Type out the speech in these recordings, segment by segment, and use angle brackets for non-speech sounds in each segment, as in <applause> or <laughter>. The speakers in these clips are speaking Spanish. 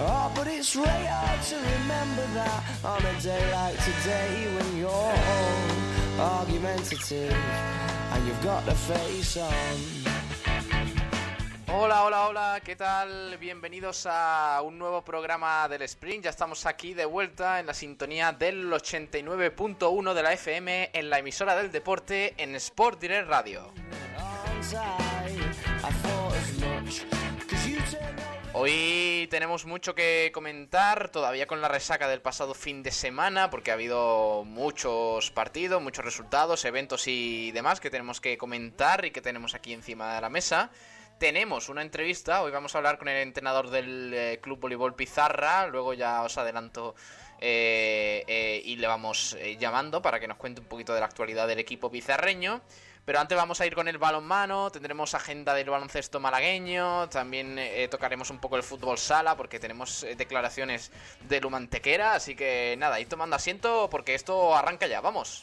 Oh, but it's hard to remember that on a day like today when you're argumentative and you've got the face on. Hola, hola, hola, ¿qué tal? Bienvenidos a un nuevo programa del Sprint. Ya estamos aquí de vuelta en la sintonía del 89.1 de la FM en la emisora del deporte en Sport Direct Radio. Hoy tenemos mucho que comentar, todavía con la resaca del pasado fin de semana, porque ha habido muchos partidos, muchos resultados, eventos y demás que tenemos que comentar y que tenemos aquí encima de la mesa tenemos una entrevista. Hoy vamos a hablar con el entrenador del eh, Club Voleibol Pizarra. Luego ya os adelanto eh, eh, y le vamos llamando para que nos cuente un poquito de la actualidad del equipo pizarreño. Pero antes vamos a ir con el balonmano, tendremos agenda del baloncesto malagueño, también tocaremos un poco el fútbol sala porque tenemos declaraciones de Lumantequera, así que nada, ir tomando asiento porque esto arranca ya, vamos.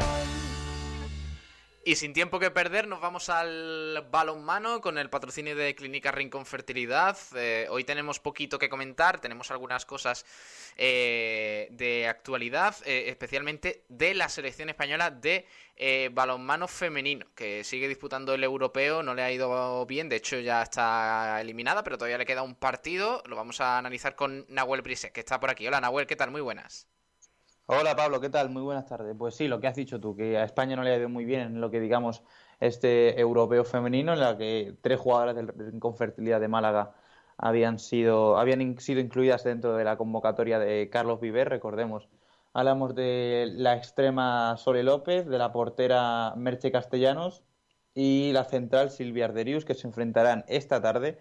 Y sin tiempo que perder, nos vamos al balonmano con el patrocinio de Clínica Rincón Fertilidad. Eh, hoy tenemos poquito que comentar, tenemos algunas cosas eh, de actualidad, eh, especialmente de la selección española de balonmano femenino, que sigue disputando el europeo, no le ha ido bien, de hecho ya está eliminada, pero todavía le queda un partido. Lo vamos a analizar con Nahuel Brise, que está por aquí. Hola Nahuel, ¿qué tal? Muy buenas. Hola Pablo, ¿qué tal? Muy buenas tardes. Pues sí, lo que has dicho tú, que a España no le ha ido muy bien en lo que digamos este europeo femenino, en la que tres jugadoras del Rincón Fertilidad de Málaga habían sido, habían sido incluidas dentro de la convocatoria de Carlos Viver, recordemos. Hablamos de la extrema Sole López, de la portera Merche Castellanos y la central Silvia Arderius, que se enfrentarán esta tarde,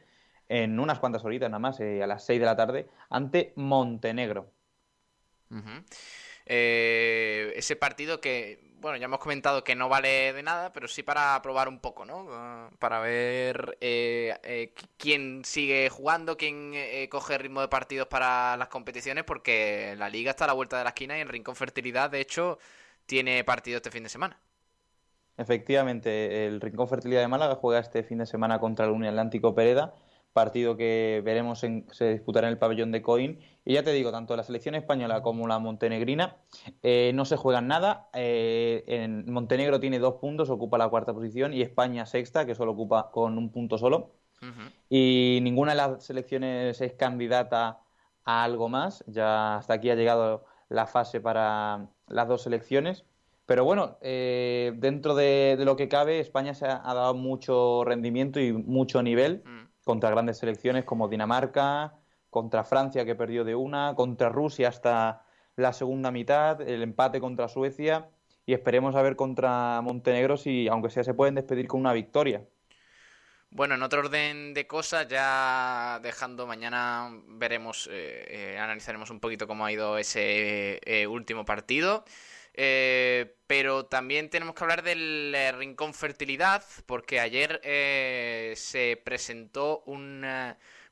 en unas cuantas horitas nada más, eh, a las seis de la tarde, ante Montenegro. Eh, ese partido que, bueno, ya hemos comentado que no vale de nada, pero sí para probar un poco, ¿no? Ah, para ver eh, eh, quién sigue jugando, quién coge ritmo de partidos para las competiciones, porque la liga está a la vuelta de la esquina y el Rincón Fertilidad, de hecho, tiene partido este fin de semana. Efectivamente, el Rincón Fertilidad de Málaga juega este fin de semana contra el Unión Atlántico Pereda partido que veremos en, se disputará en el pabellón de Coín. Y ya te digo, tanto la selección española como la montenegrina eh, no se juegan nada. Eh, en Montenegro tiene dos puntos, ocupa la cuarta posición, y España sexta, que solo ocupa con un punto solo. Y ninguna de las selecciones es candidata a algo más. Ya hasta aquí ha llegado la fase para las dos selecciones. Pero bueno, eh, dentro de, lo que cabe, España se ha, dado mucho rendimiento y mucho nivel. Mm contra grandes selecciones como Dinamarca, contra Francia que perdió de una, contra Rusia hasta la segunda mitad, el empate contra Suecia y esperemos a ver contra Montenegro si, aunque sea, se pueden despedir con una victoria. Bueno, en otro orden de cosas, ya dejando mañana veremos, eh, eh, analizaremos un poquito cómo ha ido ese eh, último partido. Eh, pero también tenemos que hablar del eh, Rincón Fertilidad, porque ayer eh, se presentó un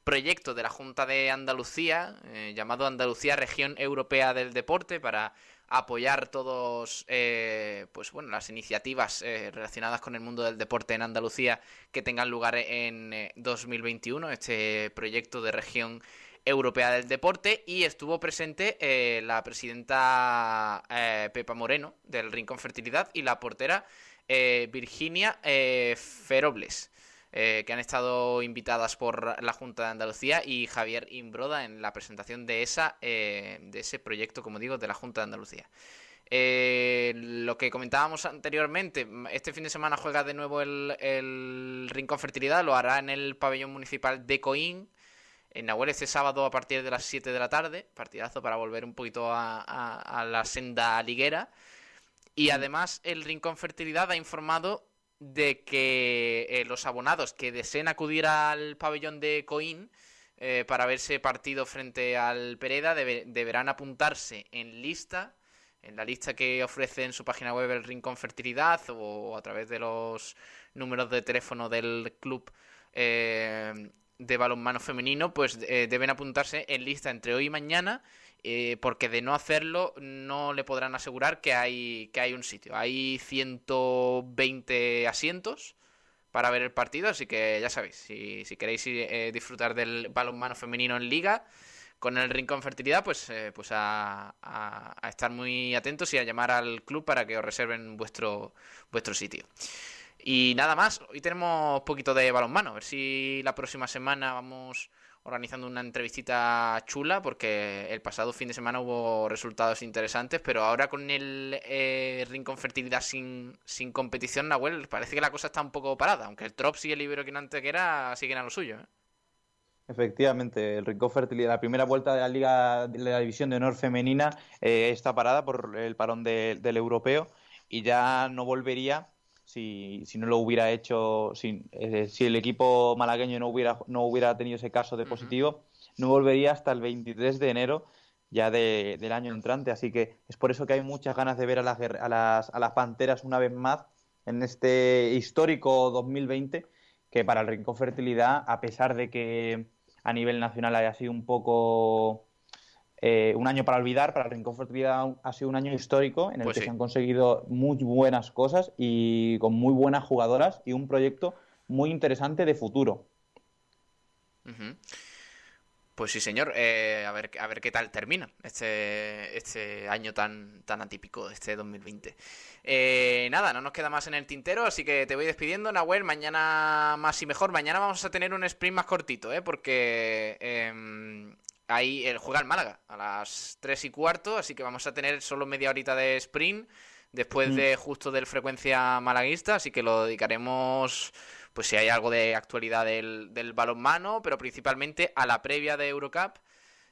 proyecto de la Junta de Andalucía, llamado Andalucía Región Europea del Deporte, para apoyar todos pues bueno las iniciativas relacionadas con el mundo del deporte en Andalucía que tengan lugar en 2021 este proyecto de región Europea del Deporte y estuvo presente eh, la presidenta eh, Pepa Moreno del Rincón Fertilidad y la portera eh, Virginia Ferobles. que han estado invitadas por la Junta de Andalucía y Javier Imbroda en la presentación de, esa, de ese proyecto, como digo, de la Junta de Andalucía. lo que comentábamos anteriormente, este fin de semana juega de nuevo el, el Rincón Fertilidad, lo hará en el pabellón municipal de Coín, en Nahuel este sábado a partir de las 7 de la tarde, partidazo para volver un poquito a, la senda liguera. Y además el Rincón Fertilidad ha informado de que eh, los abonados que deseen acudir al pabellón de Coín eh, para verse partido frente al Pereda deberán apuntarse en lista, en la lista que ofrece en su página web el Rincón Fertilidad o a través de los números de teléfono del club eh, de balonmano femenino, pues eh, deben apuntarse en lista entre hoy y mañana, eh, porque de no hacerlo no le podrán asegurar que hay, que hay un sitio. Hay 120 asientos para ver el partido, así que ya sabéis, si, si queréis eh, disfrutar del balonmano femenino en liga con el Rincón Fertilidad, pues, pues a, a, estar muy atentos y a llamar al club para que os reserven vuestro, vuestro sitio. Y nada más, hoy tenemos un poquito de balonmano. A ver si la próxima semana vamos organizando una entrevistita chula, porque el pasado fin de semana hubo resultados interesantes, pero ahora con el eh, Rincón Fertilidad sin, sin competición, Nahuel, parece que la cosa está un poco parada, aunque el Trops y el Ibero que antes que era siguen a lo suyo. ¿eh? Efectivamente, el Rincón Fertilidad, la primera vuelta de la Liga de la División de Honor Femenina eh, está parada por el parón del europeo y ya no volvería si, si no lo hubiera hecho, si, si el equipo malagueño no hubiera, no hubiera tenido ese caso de positivo, no volvería hasta el 23 de enero ya del año entrante. Así que es por eso que hay muchas ganas de ver a las, a las, a las Panteras una vez más en este histórico 2020, que para el Rincón Fertilidad, a pesar de que a nivel nacional haya sido un poco eh, un año para olvidar, para el Rincón Fertilidad ha sido un año histórico en el pues que se han conseguido muy buenas cosas y con muy buenas jugadoras y un proyecto muy interesante de futuro. Pues sí, señor. Eh, a, ver, a ver qué tal termina este, este año tan, tan atípico, este 2020. Eh, nada, no nos queda más en el tintero, así que te voy despidiendo, Nahuel. Mañana más y mejor. Mañana vamos a tener un sprint más cortito, ¿eh? porque em, Ahí el juega el Málaga a las 3 y cuarto, así que vamos a tener solo media horita de sprint después mm. de justo del frecuencia malaguista, así que lo dedicaremos, pues si hay algo de actualidad del, del balonmano, pero principalmente a la previa de Eurocup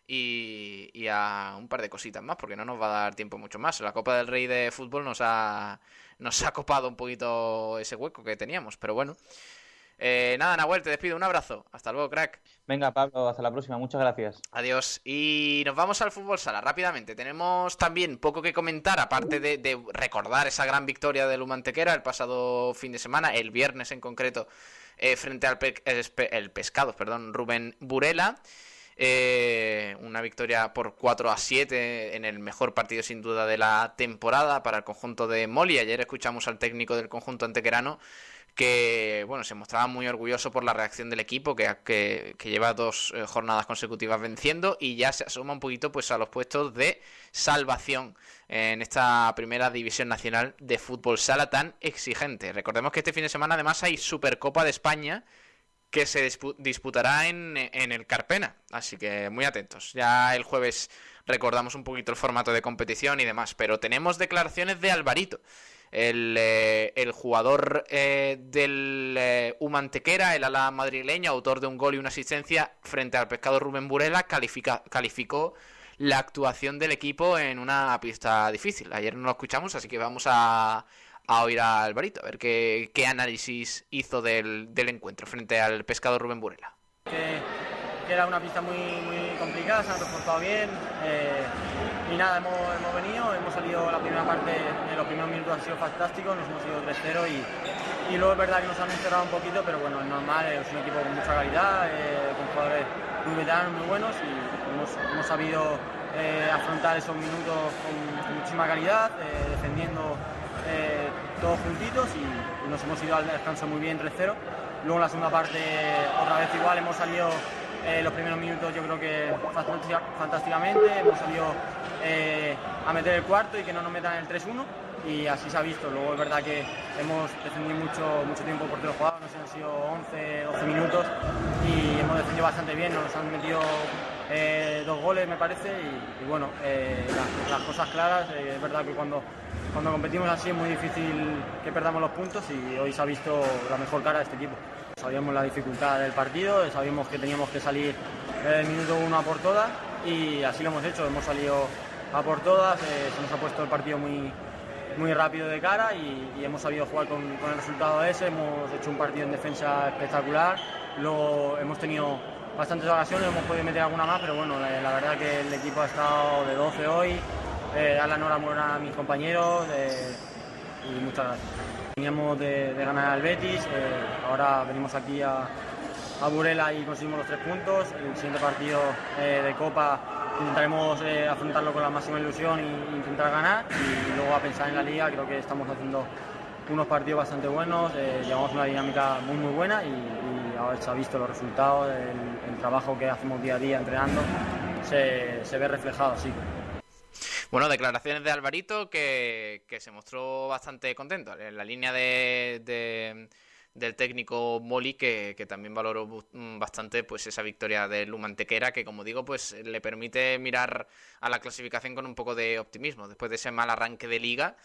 y, y, a un par de cositas más, porque no nos va a dar tiempo mucho más. La Copa del Rey de Fútbol nos ha, nos ha copado un poquito ese hueco que teníamos, pero bueno. Eh, nada, Nahuel, te despido. Un abrazo. Hasta luego, crack. Venga, Pablo, hasta la próxima. Muchas gracias. Adiós. Y nos vamos al fútbol sala rápidamente. Tenemos también poco que comentar, aparte de, recordar esa gran victoria del Humantequera el pasado fin de semana, el viernes en concreto, eh, frente al el, pescado, perdón, Rubén Burela. Eh, una victoria por 4 a 7 en el mejor partido sin duda de la temporada para el conjunto de Moli. Ayer escuchamos al técnico del conjunto antequerano que bueno, se mostraba muy orgulloso por la reacción del equipo, que, que, lleva dos eh, jornadas consecutivas venciendo y ya se asoma un poquito pues a los puestos de salvación en esta primera división nacional de fútbol sala tan exigente. Recordemos que este fin de semana además hay Supercopa de España que se disputará en, en el Carpena, así que muy atentos. Ya el jueves recordamos un poquito el formato de competición y demás, pero tenemos declaraciones de Alvarito el, eh, el jugador eh, del eh, Humantequera, el ala madrileño, autor de un gol y una asistencia frente al pescado Rubén Burela, califica, calificó la actuación del equipo en una pista difícil. Ayer no lo escuchamos, así que vamos a, a oír a Alvarito, a ver qué, qué análisis hizo del, del, encuentro frente al pescado Rubén Burela. Que, era una pista muy, muy complicada, se han reforzado bien. Y nada, hemos, hemos, venido, hemos salido la primera parte, en los primeros minutos han sido fantásticos, nos hemos ido 3-0 y, y, luego es verdad que nos han encerrado un poquito, pero bueno, es normal, es un equipo con mucha calidad, eh, con jugadores muy veteranos, muy buenos y hemos, hemos sabido eh, afrontar esos minutos con, muchísima calidad, eh, defendiendo eh, todos juntitos y, nos hemos ido al descanso muy bien 3-0. Luego en la segunda parte otra vez igual hemos salido eh, los primeros minutos yo creo que fantásticamente, hemos salido eh, a meter el cuarto y que no nos metan el 3-1 y así se ha visto. Luego es verdad que hemos defendido mucho, mucho tiempo por los jugadores, no sé, han sido 11, 12 minutos y hemos defendido bastante bien, nos han metido eh, dos goles me parece y, bueno, las, cosas claras, es verdad que cuando, cuando competimos así es muy difícil que perdamos los puntos y hoy se ha visto la mejor cara de este equipo. Sabíamos la dificultad del partido, sabíamos que teníamos que salir el minuto uno a por todas y así lo hemos hecho, hemos salido a por todas, eh, se nos ha puesto el partido muy, muy rápido de cara y, hemos sabido jugar con, el resultado ese, hemos hecho un partido en defensa espectacular, luego hemos tenido bastantes ocasiones, hemos podido meter alguna más, pero bueno, la, verdad que el equipo ha estado de 12 hoy, eh, dar la enhorabuena a mis compañeros eh, y muchas gracias. Veníamos de, ganar al Betis, eh, ahora venimos aquí a, a, Burela y conseguimos los tres puntos. El siguiente partido eh, de Copa intentaremos eh, afrontarlo con la máxima ilusión e intentar ganar. Y luego a pensar en la liga, creo que estamos haciendo unos partidos bastante buenos, llevamos una dinámica muy muy buena y, ahora se ha visto los resultados, el, trabajo que hacemos día a día entrenando se, se ve reflejado, sí. Bueno, declaraciones de Alvarito que, se mostró bastante contento. En la línea de, del técnico Moli que, también valoró bastante pues esa victoria de Lumantequera que como digo pues le permite mirar a la clasificación con un poco de optimismo después de ese mal arranque de liga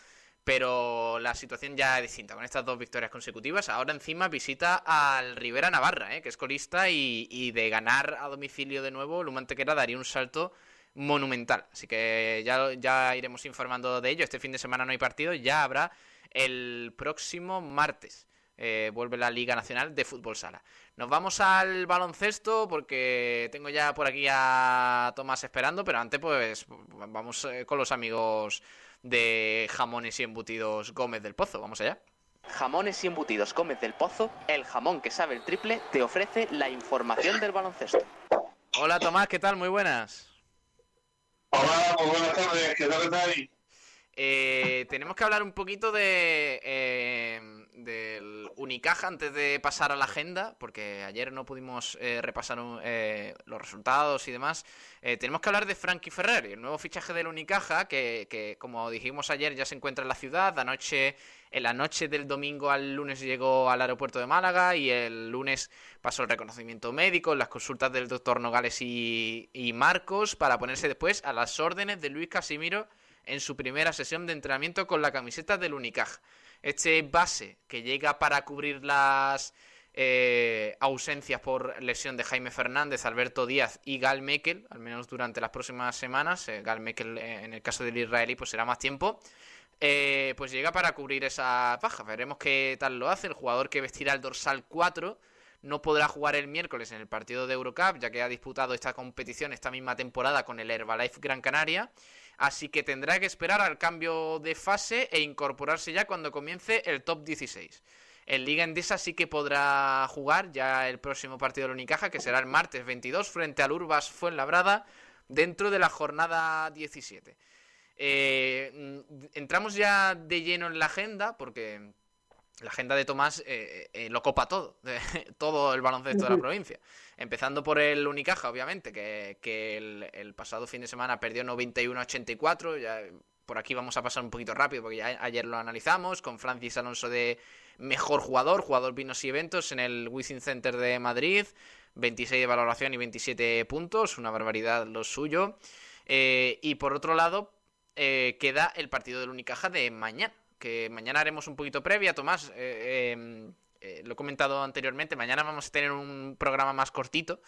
pero la situación ya es distinta con estas dos victorias consecutivas ahora encima visita al Rivera Navarra ¿eh? que es colista y, y de ganar a domicilio de nuevo Lumantequera daría un salto monumental. Así que ya, ya iremos informando de ello. Este fin de semana no hay partido, ya habrá el próximo martes. Eh, vuelve la Liga Nacional de Fútbol Sala. Nos vamos al baloncesto porque tengo ya por aquí a Tomás esperando, pero antes pues vamos eh, con los amigos de Jamones y Embutidos Gómez del Pozo. Vamos allá. Jamones y Embutidos Gómez del Pozo, el jamón que sabe el triple, te ofrece la información del baloncesto. Hola Tomás, ¿qué tal? Muy buenas. Hola, pues buenas tardes, ¿qué tal estáis? Eh, tenemos que hablar un poquito de eh, del Unicaja antes de pasar a la agenda, porque ayer no pudimos eh, repasar eh, los resultados y demás. tenemos que hablar de Frankie Ferrer, el nuevo fichaje del Unicaja, que, que, como dijimos ayer ya se encuentra en la ciudad. Anoche en la noche del domingo al lunes llegó al aeropuerto de Málaga y el lunes pasó el reconocimiento médico, las consultas del doctor Nogales y, Marcos para ponerse después a las órdenes de Luis Casimiro en su primera sesión de entrenamiento con la camiseta del Unicaja. Este base que llega para cubrir las eh, ausencias por lesión de Jaime Fernández, Alberto Díaz y Gal Mekel, al menos durante las próximas semanas. Eh, Gal Mekel, eh, en el caso del israelí, pues será más tiempo. Eh, pues llega para cubrir esa baja. Veremos qué tal lo hace. El jugador que vestirá el dorsal 4 no podrá jugar el miércoles en el partido de Eurocup, ya que ha disputado esta competición esta misma temporada con el Herbalife Gran Canaria. Así que tendrá que esperar al cambio de fase e incorporarse ya cuando comience el top 16. En Liga Endesa sí que podrá jugar ya el próximo partido de la Unicaja, que será el martes 22 frente al Urbas Fuenlabrada, dentro de la jornada 17. Eh, mm, entramos ya de lleno en la agenda, porque la agenda de Tomás eh, eh, lo copa todo, <laughs> todo el baloncesto de la provincia. Empezando por el Unicaja, obviamente, que, el, pasado fin de semana perdió 91-84. Ya por aquí vamos a pasar un poquito rápido porque ya ayer lo analizamos con Francis Alonso de mejor jugador, jugador vinos y eventos en el Wizzing Center de Madrid. 26 de valoración y 27 puntos, una barbaridad lo suyo. y por otro lado, eh, queda el partido del Unicaja de mañana. Que mañana haremos un poquito previa, Tomás. Eh, em, eh, lo he comentado anteriormente. Mañana vamos a tener un programa más cortito.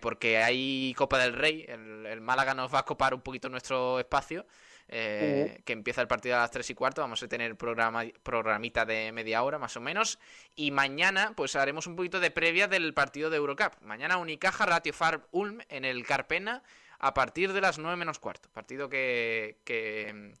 porque hay Copa del Rey. El, Málaga nos va a copar un poquito nuestro espacio. que empieza el partido a las 3 y cuarto. Vamos a tener programa, programita de media hora más o menos. Y mañana, pues haremos un poquito de previa del partido de Eurocup. Mañana Unicaja, Ratio Farm Ulm en el Carpena a partir de las 9 menos cuarto. Partido que, que,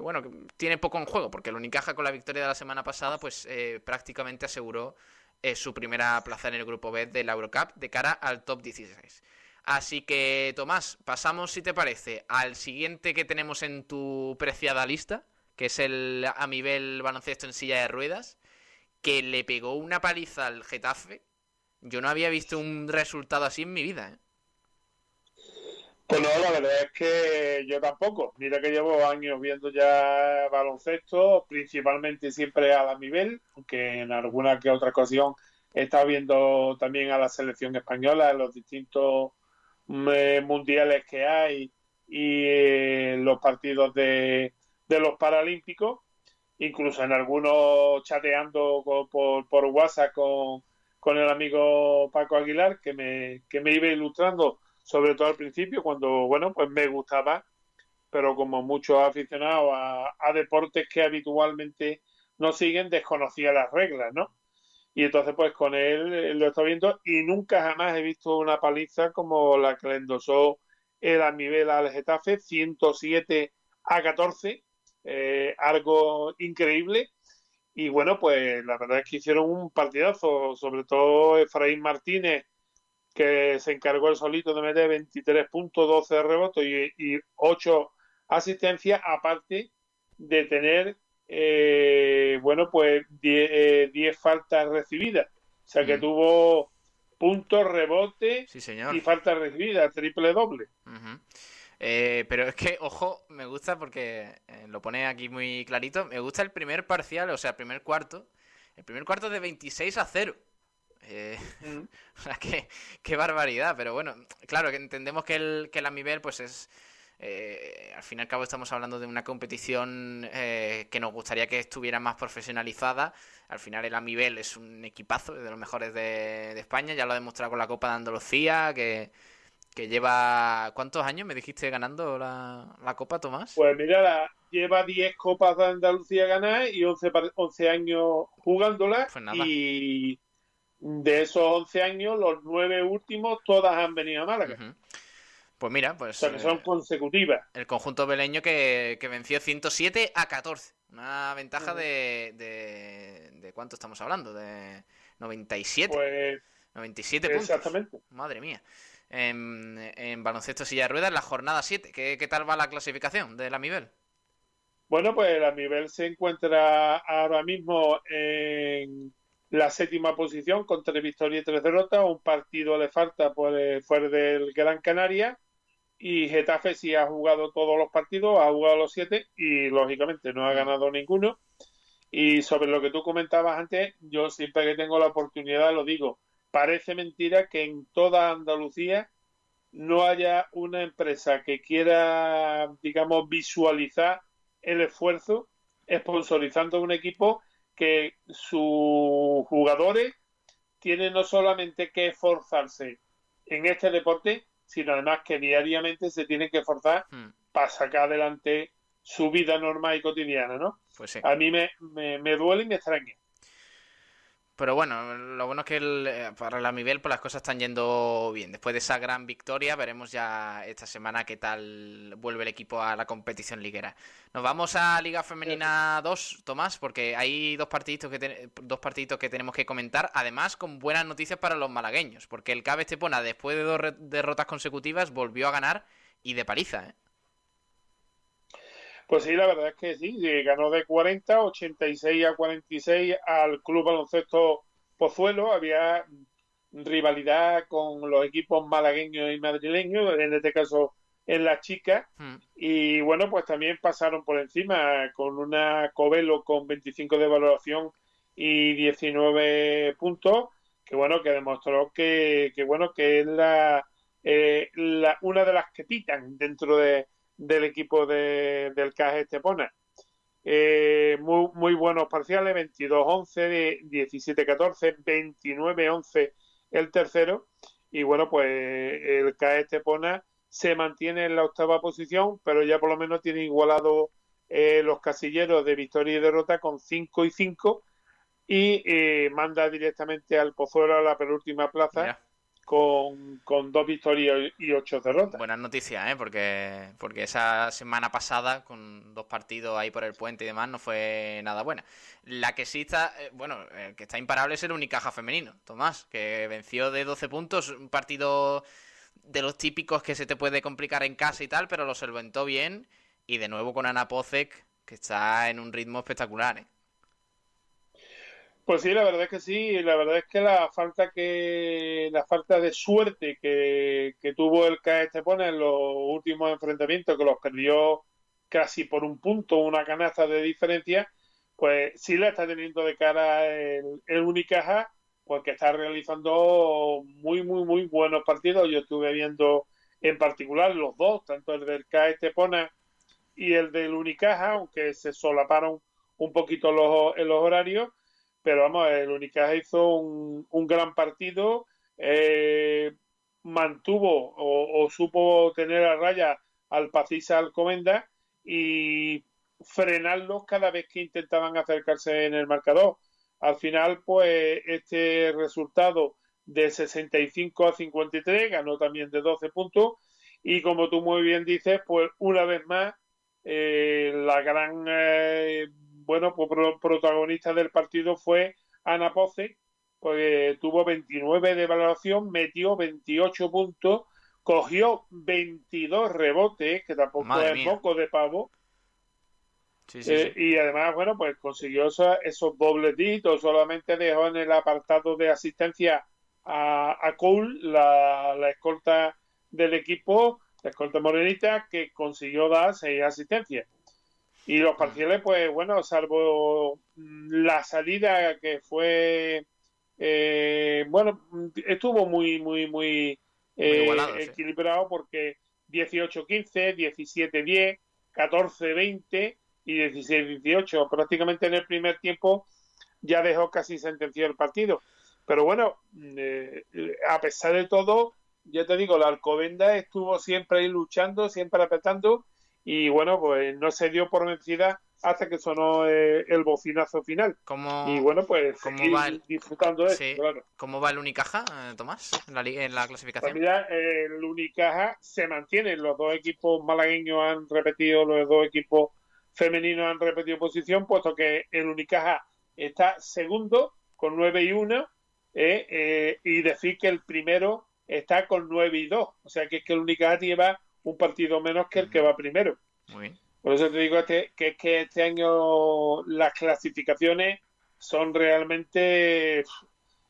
bueno, que tiene poco en juego, porque el Unicaja con la victoria de la semana pasada, pues eh, prácticamente aseguró eh, su primera plaza en el grupo B de la Eurocup de cara al top 16. Así que, Tomás, pasamos, si te parece, al siguiente que tenemos en tu preciada lista, que es el a nivel baloncesto en silla de ruedas, que le pegó una paliza al Getafe Yo no había visto un resultado así en mi vida. ¿eh? Pues no, la verdad es que yo tampoco. Mira que llevo años viendo ya baloncesto, principalmente siempre a la nivel, aunque en alguna que otra ocasión he estado viendo también a la selección española en los distintos eh, mundiales que hay y eh, los partidos de, de los Paralímpicos, incluso en algunos chateando por, por WhatsApp con, con el amigo Paco Aguilar, que me, que me iba ilustrando, sobre todo al principio, cuando, bueno, pues me gustaba, pero como muchos aficionados a, deportes que habitualmente no siguen, desconocía las reglas, ¿no? Y entonces, pues con él lo estoy viendo y nunca jamás he visto una paliza como la que le endosó el nivel al Getafe, 107 a 14, eh, algo increíble. Y bueno, pues la verdad es que hicieron un partidazo, sobre todo Efraín Martínez, que se encargó el solito de meter 23 puntos, 12 rebotes y, y 8 asistencias, aparte de tener, eh, bueno, pues 10, eh, faltas recibidas. O sea que mm. tuvo puntos, rebote y faltas recibidas, triple doble. Eh, pero es que, ojo, me gusta porque eh, lo pone aquí muy clarito. Me gusta el primer parcial, o sea, el primer cuarto. El primer cuarto de 26 a 0. Eh, <laughs> qué, qué, barbaridad. Pero bueno, claro, que entendemos que el, que el Amivel, pues es. Eh, al fin y al cabo estamos hablando de una competición que nos gustaría que estuviera más profesionalizada. Al final el Amivel es un equipazo de los mejores de, de España, ya lo ha demostrado con la Copa de Andalucía, que, que lleva... ¿Cuántos años me dijiste ganando la, la Copa, Tomás? Pues mira, lleva 10 Copas de Andalucía ganadas y 11, 11 años jugándolas. Pues y de esos 11 años, los 9 últimos, todas han venido a Málaga. Pues mira, pues... O sea, que son eh, consecutivas. El conjunto beleño que, que, venció 107 a 14. Una ventaja de, de, de... ¿Cuánto estamos hablando? De 97. Pues... 97 puntos. Exactamente. Madre mía en, baloncesto silla de ruedas, la jornada 7. ¿Qué, ¿Qué, tal va la clasificación de la Mibel? Bueno, pues la Mibel se encuentra ahora mismo en la séptima posición con tres victorias y tres derrotas. Un partido le falta por fuera del Gran Canaria. Y Getafe sí ha jugado todos los partidos, ha jugado los siete y lógicamente no ha ganado ninguno. Y sobre lo que tú comentabas antes, yo siempre que tengo la oportunidad lo digo parece mentira que en toda Andalucía no haya una empresa que quiera, digamos, visualizar el esfuerzo sponsorizando un equipo que sus jugadores tienen no solamente que esforzarse en este deporte, sino además que diariamente se tienen que esforzar hmm. para sacar adelante su vida normal y cotidiana, ¿no? Pues A mí me, me, me duele y me extraña. Pero bueno, lo bueno es que eh, para la nivel pues las cosas están yendo bien. Después de esa gran victoria, veremos ya esta semana qué tal vuelve el equipo a la competición liguera. Nos vamos a Liga Femenina 2, Tomás, porque hay dos partiditos que dos partiditos que tenemos que comentar, además con buenas noticias para los malagueños, porque el Cabe Estepona después de dos derrotas consecutivas volvió a ganar y de paliza, ¿eh? Pues sí, la verdad es que sí, ganó de 40, 86 a 46 al Club Baloncesto Pozuelo. Había rivalidad con los equipos malagueños y madrileños, en este caso en las chicas. Hmm. Y bueno, pues también pasaron por encima con una Covelo con 25 de valoración y 19 puntos, que bueno, que demostró que, que bueno, que es la, eh, la, una de las que pitan dentro de, del equipo de, del CAG Estepona. Eh, muy, muy buenos parciales, 22-11, 17-14, 29-11 el tercero. Y bueno, pues el CAE Estepona se mantiene en la octava posición, pero ya por lo menos tiene igualado eh, los casilleros de victoria y derrota con 5 y 5 y eh, manda directamente al Pozuelo a la penúltima plaza con, dos victorias y ocho derrotas. Buenas noticias, ¿eh? Porque, porque esa semana pasada, con dos partidos ahí por el puente y demás, no fue nada buena. La que sí está, eh, bueno, el que está imparable es el Unicaja femenino, Tomás, que venció de 12 puntos, un partido de los típicos que se te puede complicar en casa y tal, pero lo solventó bien. Y de nuevo con Ana Pozek, que está en un ritmo espectacular, ¿eh? Pues sí, la verdad es que sí, la verdad es que la falta que la falta de suerte que, tuvo el CAE Estepona en los últimos enfrentamientos, que los perdió casi por un punto, una canasta de diferencia, pues sí la está teniendo de cara el, el Unicaja, porque está realizando muy, muy, muy buenos partidos. Yo estuve viendo en particular los dos, tanto el del CAE Estepona y el del Unicaja, aunque se solaparon un poquito los, en los horarios pero vamos, el Unicaja hizo un, un gran partido, eh, mantuvo o, supo tener a raya al Pacisa Alcomenda y frenarlos cada vez que intentaban acercarse en el marcador. Al final, pues este resultado de 65 a 53 ganó también de 12 puntos y como tú muy bien dices, pues una vez más eh, la gran eh, bueno, pues protagonista del partido fue Ana Poce, pues tuvo 29 de valoración, metió 28 puntos, cogió 22 rebotes, que tampoco es poco de pavo. Eh, y además, bueno, pues consiguió esos, dobletitos, solamente dejó en el apartado de asistencia a, a Cole, la, la escolta del equipo, la escolta morenita, que consiguió dar seis asistencias. Y los parciales, pues bueno, salvo mm, la salida que fue, eh, bueno, estuvo muy, muy, muy, eh, equilibrado porque 18-15, 17-10, 14-20 y 16-18. Prácticamente en el primer tiempo ya dejó casi sentenciado el partido. Pero bueno, mm, eh, a pesar de todo, ya te digo, la Alcobenda estuvo siempre ahí luchando, siempre apretando y bueno, pues no se dio por vencida hasta que sonó eh, el bocinazo final. y bueno, pues ¿cómo va el... disfrutando de eso, ¿Cómo va el Unicaja, eh, Tomás, en la, en la clasificación? Pues mira, el Unicaja se mantiene. Los dos equipos malagueños han repetido, los dos equipos femeninos han repetido posición, puesto que el Unicaja está segundo con 9 y 1 eh, y decir que el primero está con 9 y 2. O sea que es que el Unicaja lleva un partido menos que el que va primero. Por eso te digo este, que es que este año las clasificaciones son realmente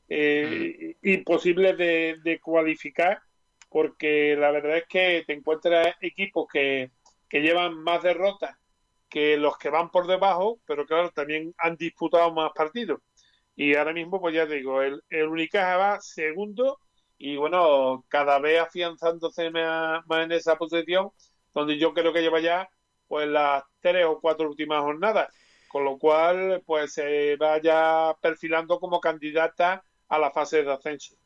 eh, imposibles de, cualificar porque la verdad es que te encuentras equipos que, que llevan más derrotas que los que van por debajo, pero claro, también han disputado más partidos. Y ahora mismo, pues ya te digo, el, el Unicaja va segundo y bueno, cada vez afianzándose más, en esa posición, donde yo creo que lleva ya pues las tres o cuatro últimas jornadas, con lo cual pues se vaya perfilando como candidata a la fase de ascenso.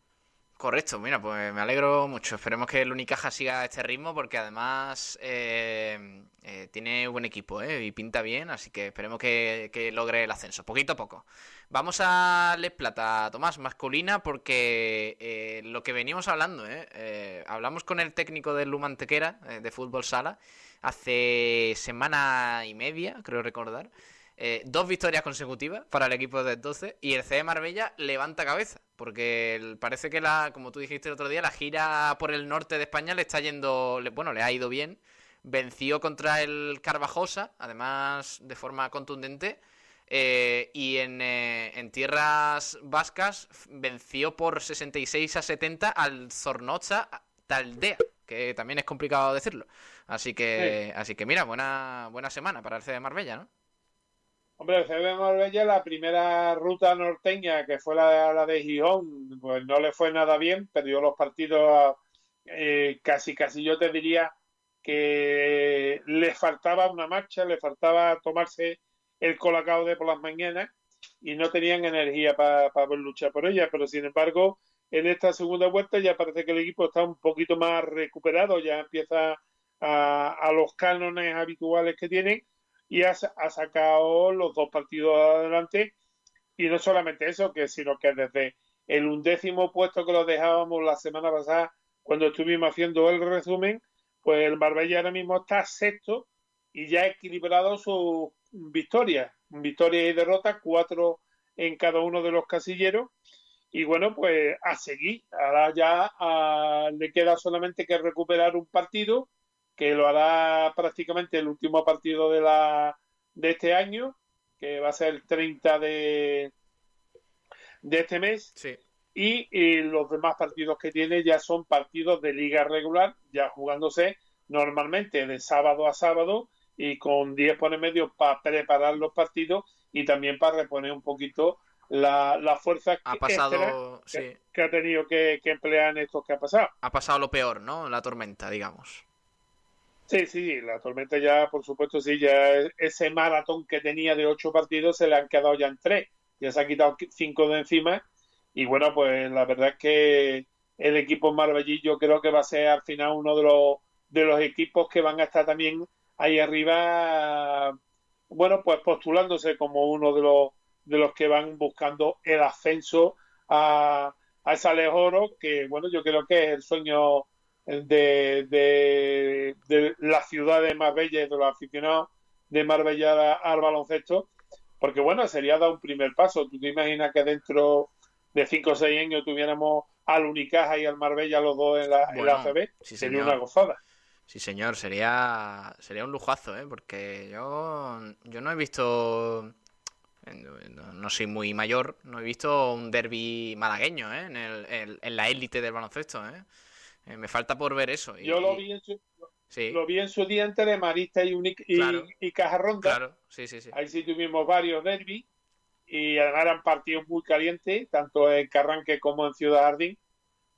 Correcto, mira, pues me alegro mucho. Esperemos que el Unicaja siga este ritmo porque además eh, eh, tiene buen equipo eh, y pinta bien, así que esperemos que, logre el ascenso, poquito a poco. Vamos a Les Plata, Tomás, masculina, porque lo que veníamos hablando, hablamos con el técnico del Lumantequera de fútbol sala hace semana y media, creo recordar. Eh, dos victorias consecutivas para el equipo de 12 y el CD Marbella levanta cabeza porque parece que la como tú dijiste el otro día la gira por el norte de España le está yendo bueno le ha ido bien. Venció contra el Carvajosa además de forma contundente eh, y en, eh, en, tierras vascas venció por 66 a 70 al Zornocha Taldea que también es complicado decirlo. Así que así que mira buena buena semana para el CD Marbella ¿no? Hombre, el CB Marbella, la primera ruta norteña, que fue la, la, de Gijón, pues no le fue nada bien, perdió los partidos eh, casi, casi yo te diría que le faltaba una marcha, le faltaba tomarse el colacao de por las mañanas y no tenían energía para luchar por ella, pero sin embargo, en esta segunda vuelta ya parece que el equipo está un poquito más recuperado, ya empieza a, a los cánones habituales que tienen y ha, sacado los dos partidos adelante. Y no solamente eso, que sino que desde el undécimo puesto que lo dejábamos la semana pasada, cuando estuvimos haciendo el resumen, pues el Marbella ahora mismo está sexto y ya ha equilibrado sus victorias, victorias y derrotas, cuatro en cada uno de los casilleros. Y bueno, pues a seguir. Ahora ya ah, le queda solamente que recuperar un partido que lo hará prácticamente el último partido de, la, de este año, que va a ser el 30 de, de este mes. Sí. Y, y los demás partidos que tiene ya son partidos de liga regular, ya jugándose normalmente de sábado a sábado y con 10 por en medio para preparar los partidos y también para reponer un poquito la, la fuerza Ha que, pasado, sí, que, ha tenido que, que emplear en estos que ha pasado. ha pasado lo peor, ¿no? La tormenta, digamos. Sí, sí, la tormenta ya, por supuesto, sí, ya ese maratón que tenía de ocho partidos se le han quedado ya en tres. Ya se ha quitado cinco de encima. Y bueno, pues la verdad es que el equipo Marbellí yo creo que va a ser al final uno de los, de los equipos que van a estar también ahí arriba, bueno, pues postulándose como uno de los, de los que van buscando el ascenso a, a ese Alejoro, que bueno, yo creo que es el sueño de, de, de la ciudad de Marbella y de los aficionados de Marbella al baloncesto, porque bueno, sería dar un primer paso. ¿Tú te imaginas que dentro de 5 o 6 años tuviéramos al Unicaja y al Marbella los dos en la, en la Bueno, ACB? sí, sería señor. una gozada. Sí, señor, sería sería un lujazo, ¿eh? Porque yo, yo no he visto, no, no soy muy mayor, no he visto un derby malagueño, ¿eh? En, el, en, en la élite del baloncesto, ¿eh? Eh, Me falta por ver eso. y- Yo lo vi en su, Sí, lo vi en su día entre Marista y, Uni- y, Claro. y Caja Ronda. claro, sí, sí, sí. Ahí sí tuvimos varios derbis y además eran partidos muy calientes, tanto en Carranque como en Ciudad Jardín.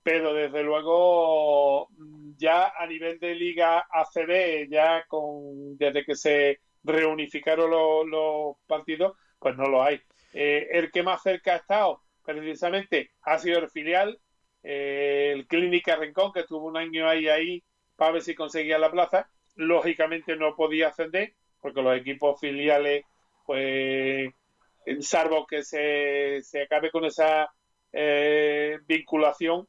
Pero desde luego, mm, ya a nivel de Liga ACB, ya con desde que se reunificaron los, los partidos, pues no lo hay. Eh, el que más cerca ha estado, precisamente, ha sido el filial, eh, el Clínica Rincón, que estuvo un año ahí, ahí, para ver si conseguía la plaza. Lógicamente no podía ascender, porque los equipos filiales, pues, salvo que se, se acabe con esa eh, vinculación,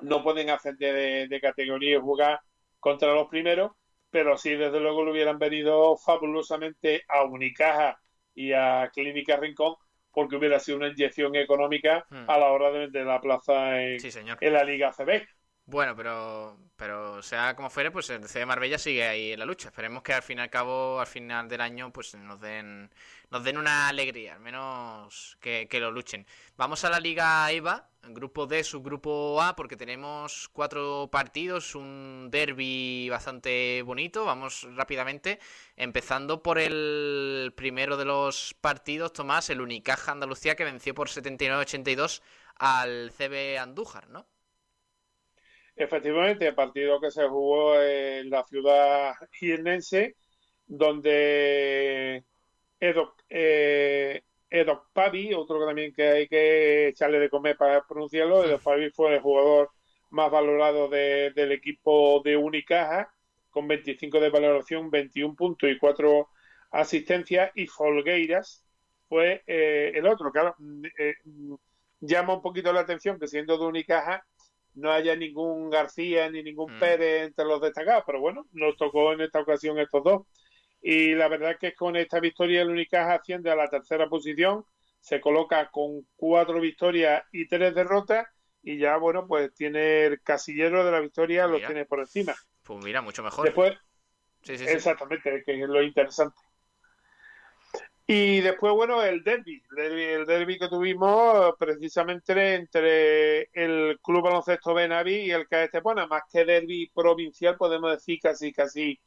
no pueden ascender de, categoría y jugar contra los primeros, pero sí, desde luego, le hubieran venido fabulosamente a Unicaja y a Clínica Rincón, porque hubiera sido una inyección económica Hmm. a la hora de vender la plaza en, Sí, en la Liga CB. Bueno, pero, pero sea como fuere, pues el DC de Marbella sigue ahí en la lucha. Esperemos que al fin y al cabo, al final del año, pues nos den, nos den una alegría, al menos que, que lo luchen. Vamos a la Liga EVA, grupo D, subgrupo A, porque tenemos cuatro partidos, un derby bastante bonito. Vamos rápidamente, empezando por el primero de los partidos, Tomás, el Unicaja Andalucía, que venció por 79-82 al CB Andújar, ¿no? Efectivamente, el partido que se jugó en la ciudad jiennense, donde Edo, eh, Edo Pavi, otro que también que hay que echarle de comer para pronunciarlo, Edo Pavi fue el jugador más valorado de- del equipo de Unicaja, con 25 de valoración, 21 puntos y 4 asistencias, y Folgueiras fue eh, el otro. Claro, eh, llama un poquito la atención que siendo de Unicaja no haya ningún García ni ningún Mm. Pérez entre los destacados, pero bueno, nos tocó en esta ocasión estos dos. Y la verdad es que con esta victoria el Unicaja asciende a la tercera posición, se coloca con cuatro victorias y tres derrotas y ya, bueno, pues tiene el casillero de la victoria, lo tiene por encima. Pues mira, mucho mejor. Después, Sí, sí, sí. Exactamente, que es lo interesante. Y después, bueno, el derby, el derby, que tuvimos precisamente entre el Club Baloncesto Benaví y el CAE Estepona, más que derby provincial, podemos decir casi, casi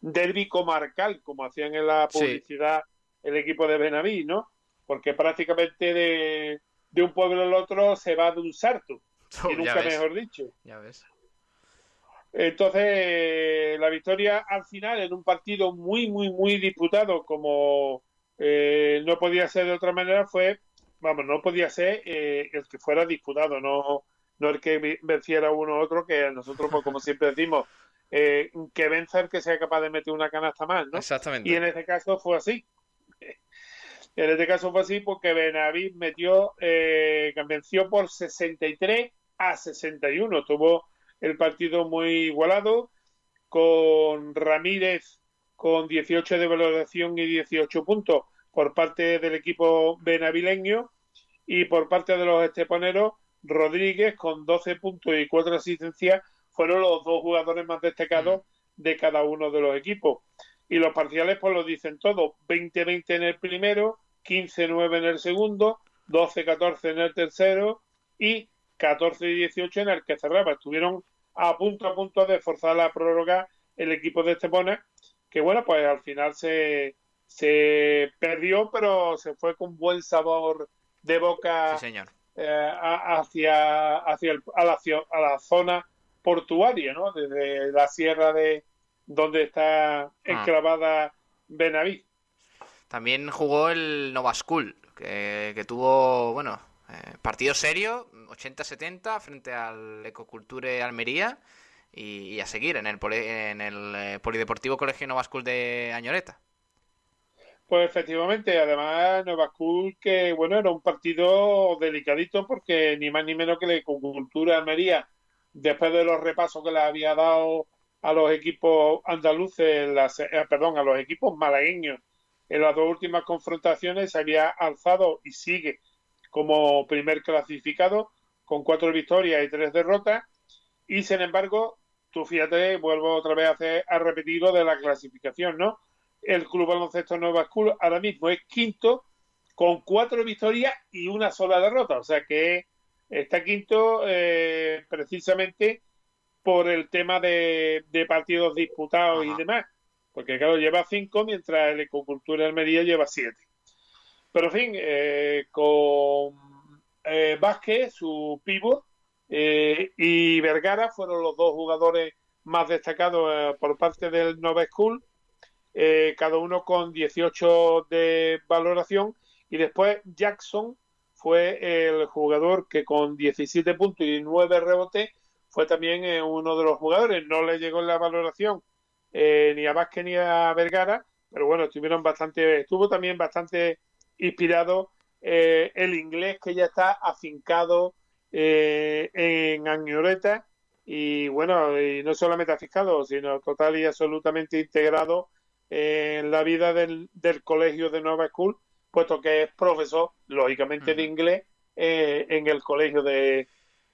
derby comarcal, como hacían en la Sí. publicidad el equipo de Benaví, ¿no? Porque prácticamente de, de un pueblo al otro se va de un sarto, <laughs> Oh, y nunca mejor dicho. ya ves. Entonces, la victoria al final en un partido muy, muy, muy disputado, como eh, no podía ser de otra manera, fue, vamos, no podía ser eh, el que fuera disputado, no, no el que venciera uno u otro, que nosotros, pues, como siempre decimos, eh, que venza el que sea capaz de meter una canasta más, ¿no? Exactamente. Y en este caso fue así. <laughs> En este caso fue así porque Benavid metió, eh, venció por 63 a 61. Tuvo el partido muy igualado, con Ramírez con 18 de valoración y 18 puntos por parte del equipo benavileño y por parte de los esteponeros, Rodríguez con 12 puntos y 4 asistencias fueron los dos jugadores más destacados de cada uno de los equipos. Y los parciales pues lo dicen todo, 20-20 en el primero, 15-9 en el segundo, 12-14 en el tercero y 14 y 18 en el que cerraba. Estuvieron a punto a punto de forzar la prórroga el equipo de Estepona, que bueno, pues al final se, se perdió, pero se fue con buen sabor de boca señor. Eh, hacia, hacia, el, a, la, a la zona portuaria, ¿no? Desde la sierra de donde está ah. enclavada Benaví. También jugó el Nova School, que, tuvo, bueno, eh, partido serio, 80-70 frente al Ecoculture Almería y, a seguir en el, en el eh, Polideportivo Colegio Nova School de Añoreta. Pues efectivamente, además Nova School que bueno era un partido delicadito porque ni más ni menos que la Ecocultura Almería, después de los repasos que le había dado a los equipos andaluces, las, eh, perdón, a los equipos malagueños en las dos últimas confrontaciones se había alzado y sigue como primer clasificado con cuatro victorias y tres derrotas y sin embargo tú fíjate vuelvo otra vez a, hacer, a repetir lo de la clasificación no el club baloncesto Nueva School ahora mismo es quinto con cuatro victorias y una sola derrota. O sea que está quinto eh, precisamente por el tema de, partidos disputados y demás. Porque claro, lleva cinco mientras el Ecocultura Almería lleva siete. Pero en fin, eh, con eh, Vázquez, su pivot, eh, y Vergara fueron los dos jugadores más destacados eh, por parte del Nova School, cada uno con 18 de valoración, y después Jackson fue el jugador que con 17 puntos y 9 rebotes fue también uno de los jugadores, no le llegó la valoración eh, ni a Vázquez ni a Vergara, pero bueno, estuvieron bastante, estuvo también bastante inspirado eh, el inglés que ya está afincado eh, en Añoreta y bueno, y no solamente afincado, sino total y absolutamente integrado en la vida del, colegio de Nueva School, puesto que es profesor, lógicamente, de inglés en el colegio de,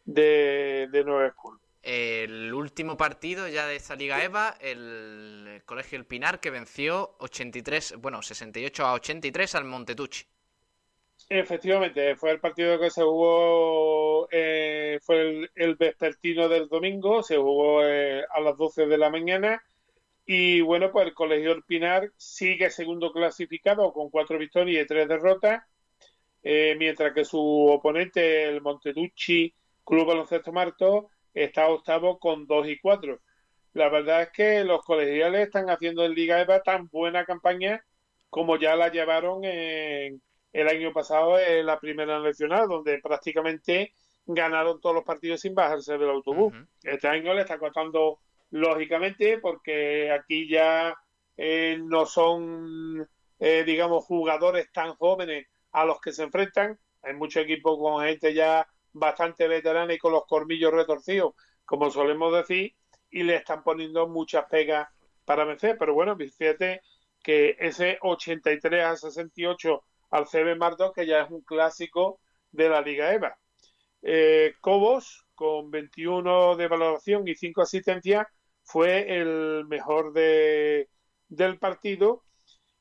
de, de Nueva School. El último partido ya de esta Liga EVA, el Colegio El Pinar, que venció 83, bueno, 68 a 83 al Montetucci. Efectivamente, fue el partido que se jugó, eh, fue el, vespertino del domingo, se jugó eh, a las 12 de la mañana y bueno, pues el Colegio Pinar sigue segundo clasificado con cuatro victorias y tres derrotas, eh, mientras que su oponente, el Montetucci Club Baloncesto Marto, está octavo con 2 y 4. La verdad es que los colegiales están haciendo en Liga EVA tan buena campaña como ya la llevaron en, el año pasado en la primera nacional, donde prácticamente ganaron todos los partidos sin bajarse del autobús. Este año le está costando lógicamente porque aquí ya eh, no son, eh, digamos, jugadores tan jóvenes a los que se enfrentan. Hay muchos equipos con gente ya bastante veterana y con los cormillos retorcidos, como solemos decir, y le están poniendo muchas pegas para vencer. Pero bueno, fíjate que ese 83 a 68 al CB Mardo, que ya es un clásico de la Liga EVA. Eh, Cobos, con 21 de valoración y 5 asistencias, fue el mejor de, del partido.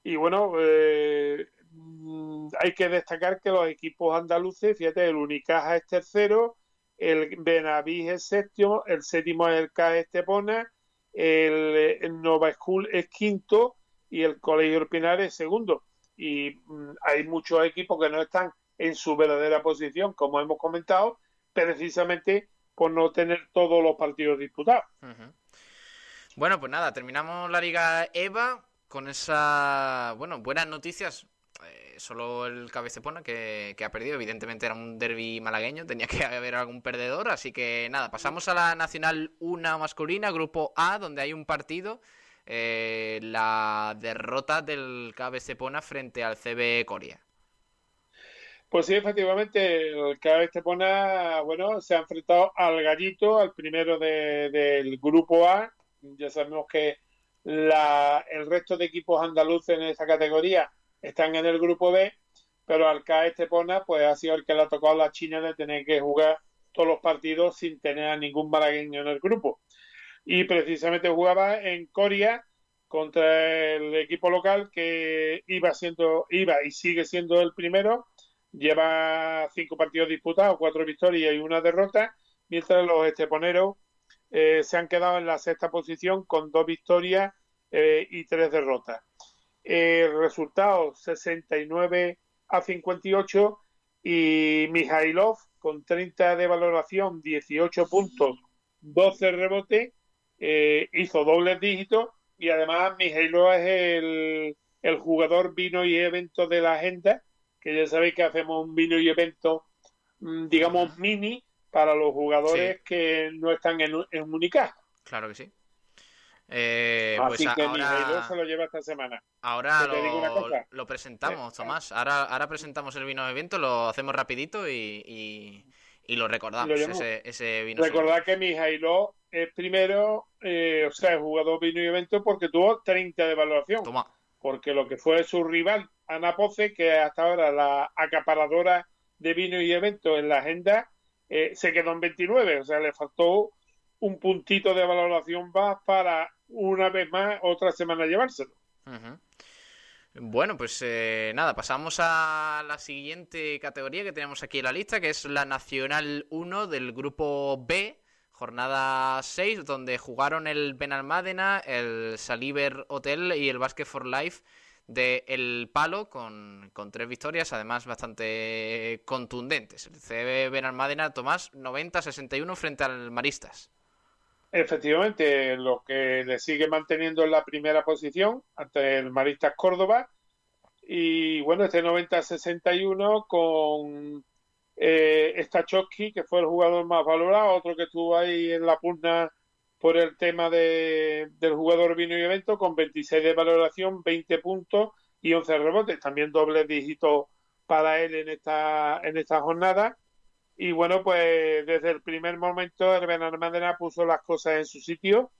Y bueno, eh, Mm, hay que destacar que los equipos andaluces, fíjate, el Unicaja es tercero, el Benavís es séptimo, el séptimo es el CAE Estepona, el, Nova School es quinto y el Colegio Pinar es segundo. Y mm, hay muchos equipos que no están en su verdadera posición, como hemos comentado, precisamente por no tener todos los partidos disputados. Bueno, pues nada, terminamos la Liga EVA con esa, bueno, buenas noticias solo el Cabecepona que, que ha perdido. Evidentemente era un derby malagueño, tenía que haber algún perdedor. Así que nada, pasamos a la Nacional 1 masculina, grupo A, donde hay un partido. Eh, la derrota del Cabezepona frente al CB Corea. Pues sí, efectivamente, el KB bueno, se ha enfrentado al gallito, al primero del grupo A. Ya sabemos que la, el resto de equipos andaluces en esa categoría están en el grupo B, pero al caer Estepona, pues ha sido el que le ha tocado a la China de tener que jugar todos los partidos sin tener a ningún malagueño en el grupo. Y precisamente jugaba en Corea contra el equipo local que iba siendo, iba y sigue siendo el primero, lleva cinco partidos disputados, cuatro victorias y una derrota, mientras los esteponeros eh, se han quedado en la sexta posición con dos victorias eh, y tres derrotas. El resultado 69 a 58 y Mijailov con 30 de valoración, 18 puntos, 12 rebotes, eh, hizo dobles dígitos y además Mijailov es el, el jugador vino y evento de la agenda, que ya sabéis que hacemos un vino y evento, mm, digamos, mini para los jugadores que no están en, en Unicaja. Claro que sí. Eh, Así pues que ahora, se lo lleva esta semana. ahora Te digo una lo, cosa. lo presentamos, Eh, Tomás. Ahora, ahora presentamos el vino evento, lo hacemos rapidito y, y, y lo recordamos, Lo ese, ese vino. Recordad que Mijailov es primero, eh, o sea, el jugador vino y evento porque tuvo 30 de valoración. Toma. Porque lo que fue su rival, Ana Poce, que hasta ahora la acaparadora de vino y evento en la agenda, eh, se quedó en 29. O sea, le faltó un puntito de valoración más para una vez más otra semana llevárselo. Bueno, pues eh, nada, pasamos a la siguiente categoría que tenemos aquí en la lista, que es la Nacional 1 del grupo B, jornada 6, donde jugaron el Benalmádena, el Saliver Hotel y el Basket for Life de El Palo, con, con tres victorias, además bastante contundentes. El CB Benalmádena, Tomás, 90-61 frente al Maristas. Efectivamente, lo que le sigue manteniendo en la primera posición ante el Maristas Córdoba. Y bueno, este 90-61 con eh, Stachowski, que fue el jugador más valorado, otro que estuvo ahí en la pugna por el tema de, del jugador vino y evento, con 26 de valoración, 20 puntos y 11 rebotes. También doble dígito para él en esta, en esta jornada. Y bueno, pues desde el primer momento el Benalmádena puso las cosas en su sitio.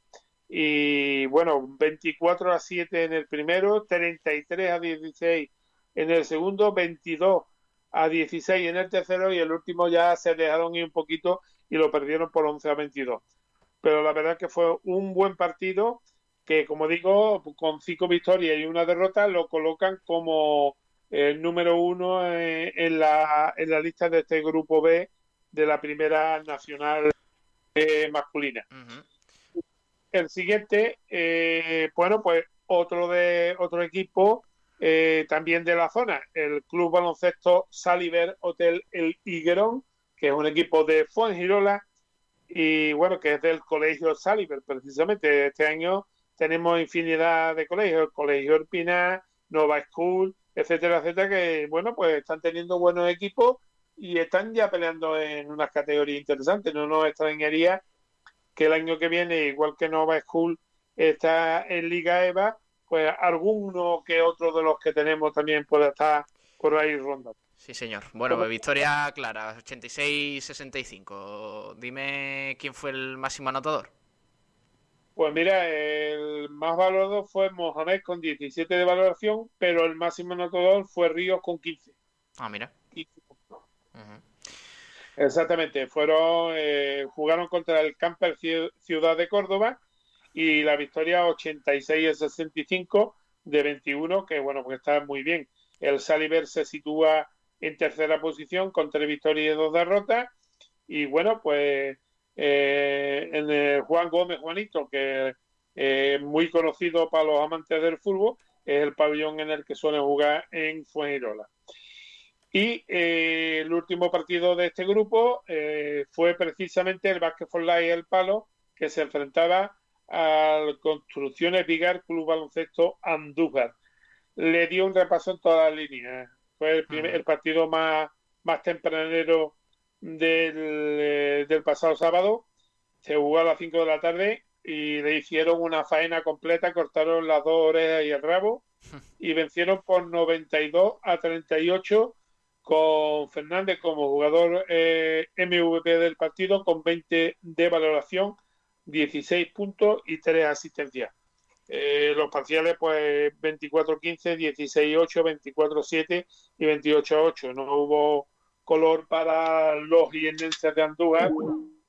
Y bueno, 24 a 7 en el primero, 33 a 16 en el segundo, 22 a 16 en el tercero y el último ya se dejaron ir un poquito y lo perdieron por 11 a 22. Pero la verdad que fue un buen partido que, como digo, con cinco victorias y una derrota lo colocan como el número uno en, en la, en la lista de este grupo B de la primera nacional eh, masculina. El siguiente, eh, bueno, pues otro de otro equipo eh, también de la zona, el Club Baloncesto Saliver Hotel El Higuerón, que es un equipo de Fuengirola y bueno, que es del Colegio Saliver, precisamente. Este año tenemos infinidad de colegios, el Colegio Erpina, Nova School, etcétera, etcétera, que bueno, pues están teniendo buenos equipos y están ya peleando en unas categorías interesantes. No nos extrañaría que el año que viene, igual que Nova School está en Liga EVA, pues alguno que otro de los que tenemos también pueda estar por ahí rondando. Sí, señor. Bueno, pues victoria clara, 86-65. Dime quién fue el máximo anotador. Pues mira, el más valorado fue Mohamed con 17 de valoración, pero el máximo anotador fue Ríos con 15. Ah, mira. 15 puntos. Ujú. Exactamente, fueron eh, jugaron contra el Camper Ci- Ciudad de Córdoba y la victoria 86 a 65 de 21, que bueno, pues está muy bien. El Saliver se sitúa en tercera posición con tres victorias y dos derrotas y bueno, pues eh, en el Juan Gómez Juanito, que es muy conocido para los amantes del fútbol, es el pabellón en el que suelen jugar en Fuengirola. Y eh, el último partido de este grupo eh, fue precisamente el Basket for Life El Palo, que se enfrentaba al Construcciones Vigar Club Baloncesto Andújar. Le dio un repaso en todas las líneas. Fue el, primer- el partido más, más tempranero del, eh, del pasado sábado. Se jugó a las 5 de la tarde y le hicieron una faena completa, cortaron las dos orejas y el rabo <laughs> y vencieron por 92 a 38 con Fernández como jugador eh, MVP del partido con 20 de valoración, 16 puntos y 3 asistencias. Eh, los parciales, pues 24-15, 16-8, 24-7 y 28-8. No hubo color para los jiennenses de Andújar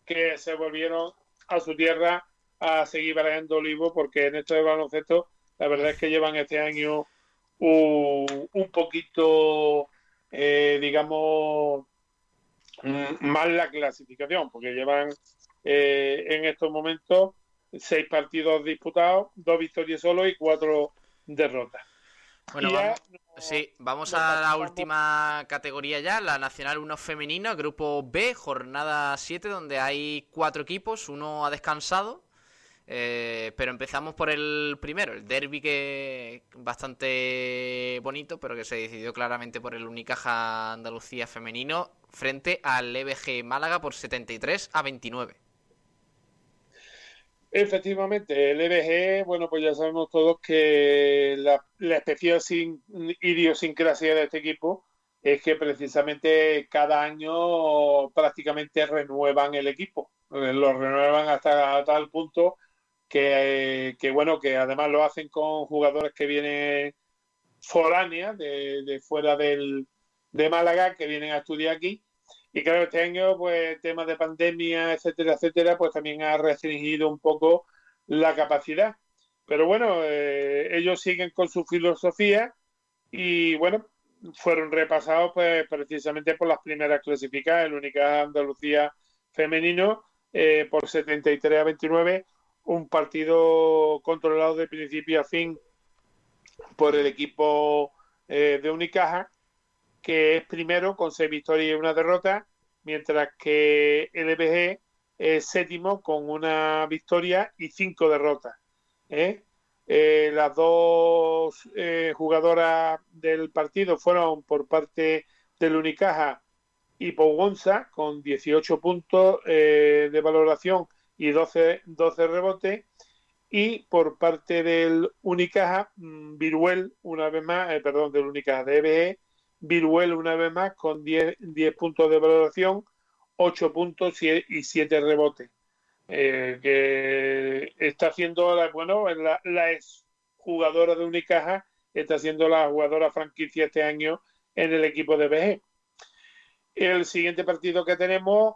que se volvieron a su tierra a seguir barajando olivo porque en esto de baloncesto la verdad es que llevan este año un, un poquito eh, digamos, mal la clasificación, porque llevan eh, en estos momentos seis partidos disputados, dos victorias solo y cuatro derrotas. Bueno, vamos, sí, vamos a la última categoría ya, la Nacional 1 femenino, grupo B, jornada 7, donde hay cuatro equipos, uno ha descansado, eh, pero empezamos por el primero, el derby que bastante bonito, pero que se decidió claramente por el Unicaja Andalucía femenino frente al EBG Málaga por 73 a 29. Efectivamente, el EBG, bueno, pues ya sabemos todos que la, la especial idiosincrasia de este equipo es que precisamente cada año prácticamente renuevan el equipo, eh, lo renuevan hasta tal punto que, bueno, que además lo hacen con jugadores que vienen foráneas de, de fuera del, de Málaga, que vienen a estudiar aquí y claro, este año, pues temas de pandemia, etcétera, etcétera, pues también ha restringido un poco la capacidad. Pero bueno, eh, ellos siguen con su filosofía y bueno, fueron repasados pues precisamente por las primeras clasificadas, el única Andalucía femenino eh, por 73 a 29, un partido controlado de principio a fin por el equipo eh, de Unicaja que es primero con seis victorias y una derrota, mientras que EBG es séptimo con una victoria y cinco derrotas. ¿eh? Eh, las dos eh, jugadoras del partido fueron por parte del Unicaja y Pogonza con 18 puntos de valoración y 12, 12 rebotes. Y por parte del Unicaja, mm, Viruel, una vez más, perdón, del Unicaja de EBG, Viruel una vez más con 10, 10 puntos de valoración, 8 puntos y 7 rebotes. Eh, que está haciendo, bueno, la, la ex jugadora de Unicaja, está siendo la jugadora franquicia este año en el equipo de BG. El siguiente partido que tenemos,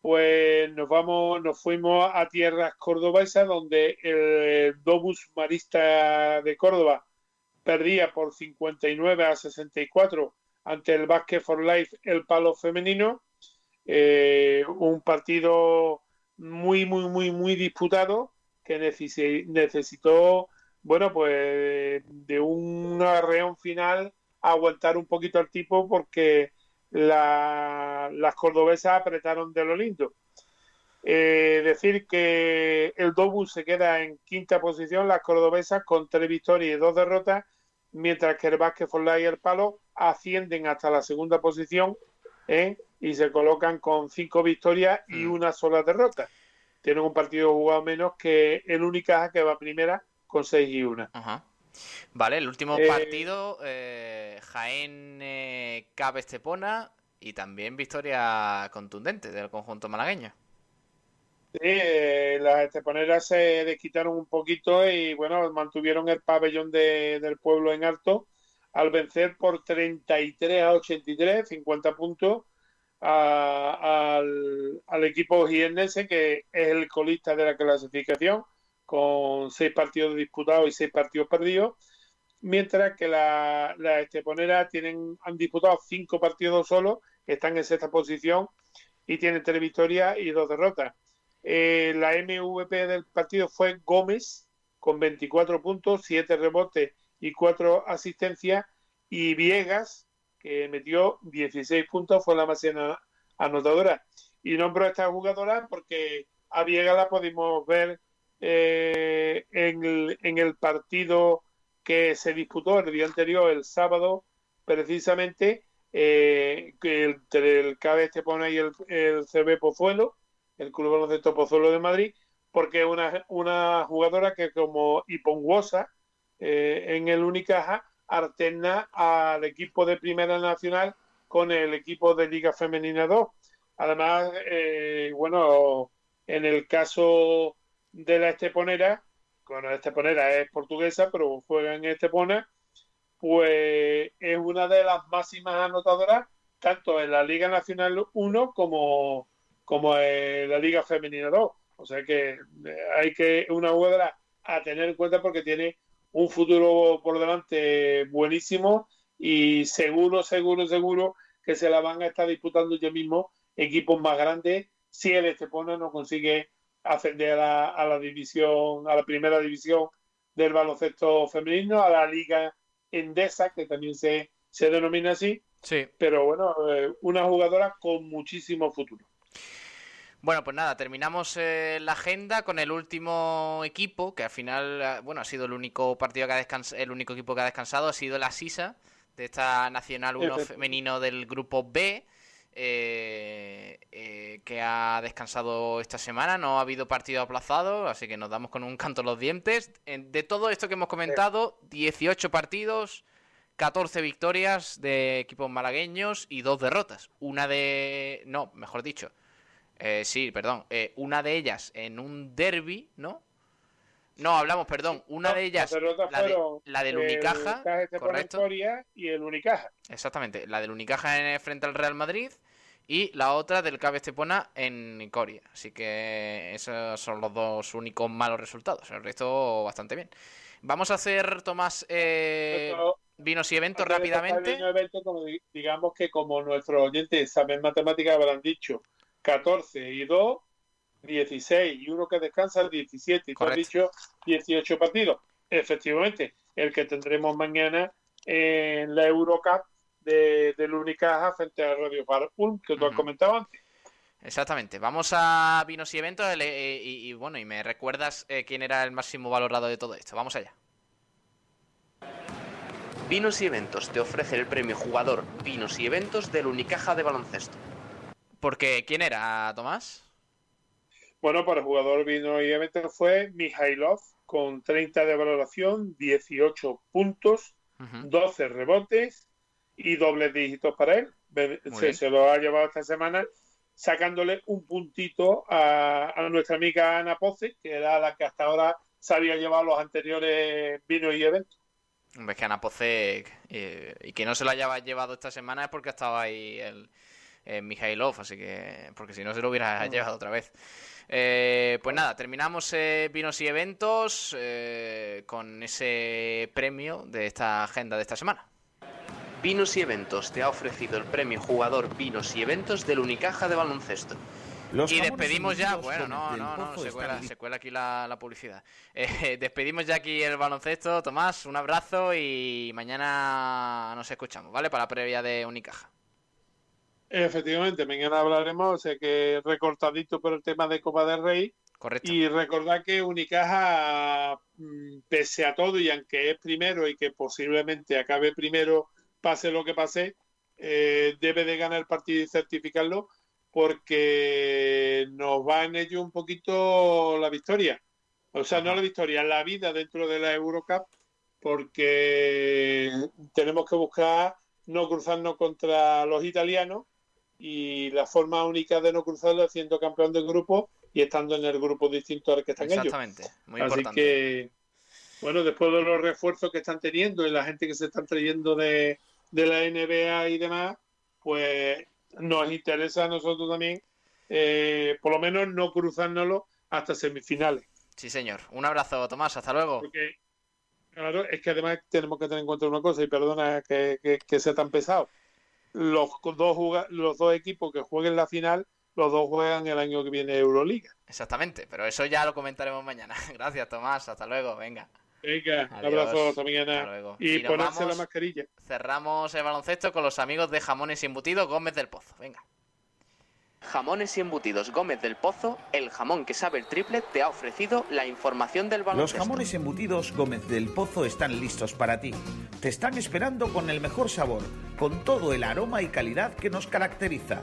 pues nos vamos, nos fuimos a tierras cordobesas, donde el Dobus Marista de Córdoba perdía por 59 a 64 ante el Basket for Life, el palo femenino. Eh, un partido muy, muy, muy, muy disputado que necesitó, bueno, pues de un arreón final aguantar un poquito al tipo porque las cordobesas apretaron de lo lindo. Eh, decir que el Dobus se queda en quinta posición, las cordobesas con tres victorias y dos derrotas, mientras que el Basket for Life el palo ascienden hasta la segunda posición ¿eh? y se colocan con cinco victorias y mm. una sola derrota. Tienen un partido jugado menos que el Unicaja que va primera con seis y una. Vale, el último eh, partido, eh, Jaén eh, Cabe Estepona y también victoria contundente del conjunto malagueño. Sí, las esteponeras se desquitaron un poquito y bueno, mantuvieron el pabellón del pueblo en alto al vencer por 33 a 83, 50 puntos al, equipo jiennense, que es el colista de la clasificación, con seis partidos disputados y seis partidos perdidos, mientras que las la esteponeras tienen, han disputado cinco partidos solo, están en sexta posición y tienen tres victorias y dos derrotas. Eh, la MVP del partido fue Gómez, con 24 puntos, 7 rebotes y cuatro asistencias, y Viegas, que metió 16 puntos, fue la más anotadora. Y nombro a esta jugadora porque a Viegas la pudimos ver eh, en, el, partido que se disputó el día anterior, el sábado, precisamente, eh, entre el KB Estepona y el, el CB Pozuelo, el Club Baloncesto Pozuelo de Madrid, porque una, una jugadora que como Iponguosa eh, en el Unicaja alterna al equipo de Primera Nacional con el equipo de Liga Femenina 2. Además, eh, bueno, en el caso de la Esteponera, bueno, la Esteponera es portuguesa, pero juega en Estepona, pues es una de las máximas anotadoras, tanto en la Liga Nacional 1 como, como en la Liga Femenina 2. O sea que eh, hay que una jugadora a tener en cuenta porque tiene un futuro por delante buenísimo y seguro, seguro, seguro que se la van a estar disputando ya mismo equipos más grandes si el Estepona no consigue ascender a la, división, a la primera división del baloncesto femenino, a la liga Endesa, que también se, se denomina así. Sí. Pero bueno, eh, una jugadora con muchísimo futuro. Bueno, pues nada, terminamos eh, la agenda con el último equipo, que al final, eh, bueno, ha sido el único partido que ha descansado, el único equipo que ha descansado, ha sido la SISA, de esta Nacional 1 femenino del grupo B, eh, que ha descansado esta semana, no ha habido partido aplazado, así que nos damos con un canto los dientes. De todo esto que hemos comentado, 18 partidos, 14 victorias de equipos malagueños y dos derrotas. Una de... No, mejor dicho eh, sí, perdón. Eh, una de ellas en un derby, ¿no? No, hablamos, perdón. Una de ellas, la, de, la del Unicaja, correcto. Y el Unicaja. Exactamente, la del Unicaja en, frente al Real Madrid y la otra del Cabe Estepona en Coria. Así que esos son los dos únicos malos resultados. El resto bastante bien. Vamos a hacer, Tomás, eh, vinos y eventos rápidamente. digamos que como nuestros oyentes saben matemáticas habrán dicho 14 y 2, 16 y uno que descansa, 17. Y tú has dicho 18 partidos. Efectivamente, el que tendremos mañana en la Eurocup de, del Unicaja frente a Radio Farpool, que tú has comentado antes. Exactamente. Vamos a vinos y eventos eh, y, bueno, y me recuerdas eh, quién era el máximo valorado de todo esto. Vamos allá. Vinos y Eventos te ofrece el premio jugador Vinos y Eventos del Unicaja de baloncesto. Porque, ¿quién era, Tomás? Bueno, para el jugador vino y fue Mihailov con 30 de valoración, 18 puntos, 12 rebotes y dobles dígitos para él. Se, lo ha llevado esta semana sacándole un puntito a, nuestra amiga Ana Poce, que era la que hasta ahora se había llevado los anteriores vinos y eventos. Ves que Ana Poce eh, y que no se lo haya llevado esta semana es porque estaba ahí el, eh, Mijailov, así que. Porque si no se lo hubiera llevado otra vez. Eh, pues nada, terminamos eh, Vinos y Eventos eh, con ese premio de esta agenda de esta semana. Vinos y Eventos te ha ofrecido el premio Jugador Vinos y Eventos del Unicaja de Baloncesto. y despedimos ya, bueno, no, no, no, se cuela, se cuela aquí la, la publicidad. <laughs> despedimos ya aquí el baloncesto, Tomás, un abrazo y mañana nos escuchamos, ¿vale? Para la previa de Unicaja. Efectivamente, mañana hablaremos, sé que recortadito por el tema de Copa del Rey. Correcto. Y recordar que Unicaja, mm, pese a todo, y aunque es primero y que posiblemente acabe primero, pase lo que pase, eh, debe de ganar el partido y certificarlo porque nos va en ello un poquito la victoria. O sea, no la victoria, la vida dentro de la Eurocup, porque tenemos que buscar no cruzarnos contra los italianos y la forma única de no cruzarlo es siendo campeón del grupo y estando en el grupo distinto al que están Exactamente, ellos. muy Así que, bueno, después de los refuerzos que están teniendo y la gente que se están trayendo de, la NBA y demás, pues nos interesa a nosotros también, eh, por lo menos no cruzárnoslo hasta semifinales. Sí, señor. Un abrazo, Tomás. Hasta luego. Porque, claro, es que además tenemos que tener en cuenta una cosa, y perdona que, que, que sea tan pesado los dos, los dos equipos que jueguen la final, los dos juegan el año que viene Euroliga. Exactamente, pero eso ya lo comentaremos mañana. <laughs> Gracias, Tomás. Hasta luego. Venga. Venga, un abrazo, hasta mañana. Y, ponerse la mascarilla. Cerramos el baloncesto con los amigos de Jamones y Embutidos Gómez del Pozo. Venga. Jamones y embutidos Gómez del Pozo, el jamón que sabe el triple, te ha ofrecido la información del baloncesto. Los jamones embutidos Gómez del Pozo están listos para ti. Te están esperando con el mejor sabor, con todo el aroma y calidad que nos caracteriza.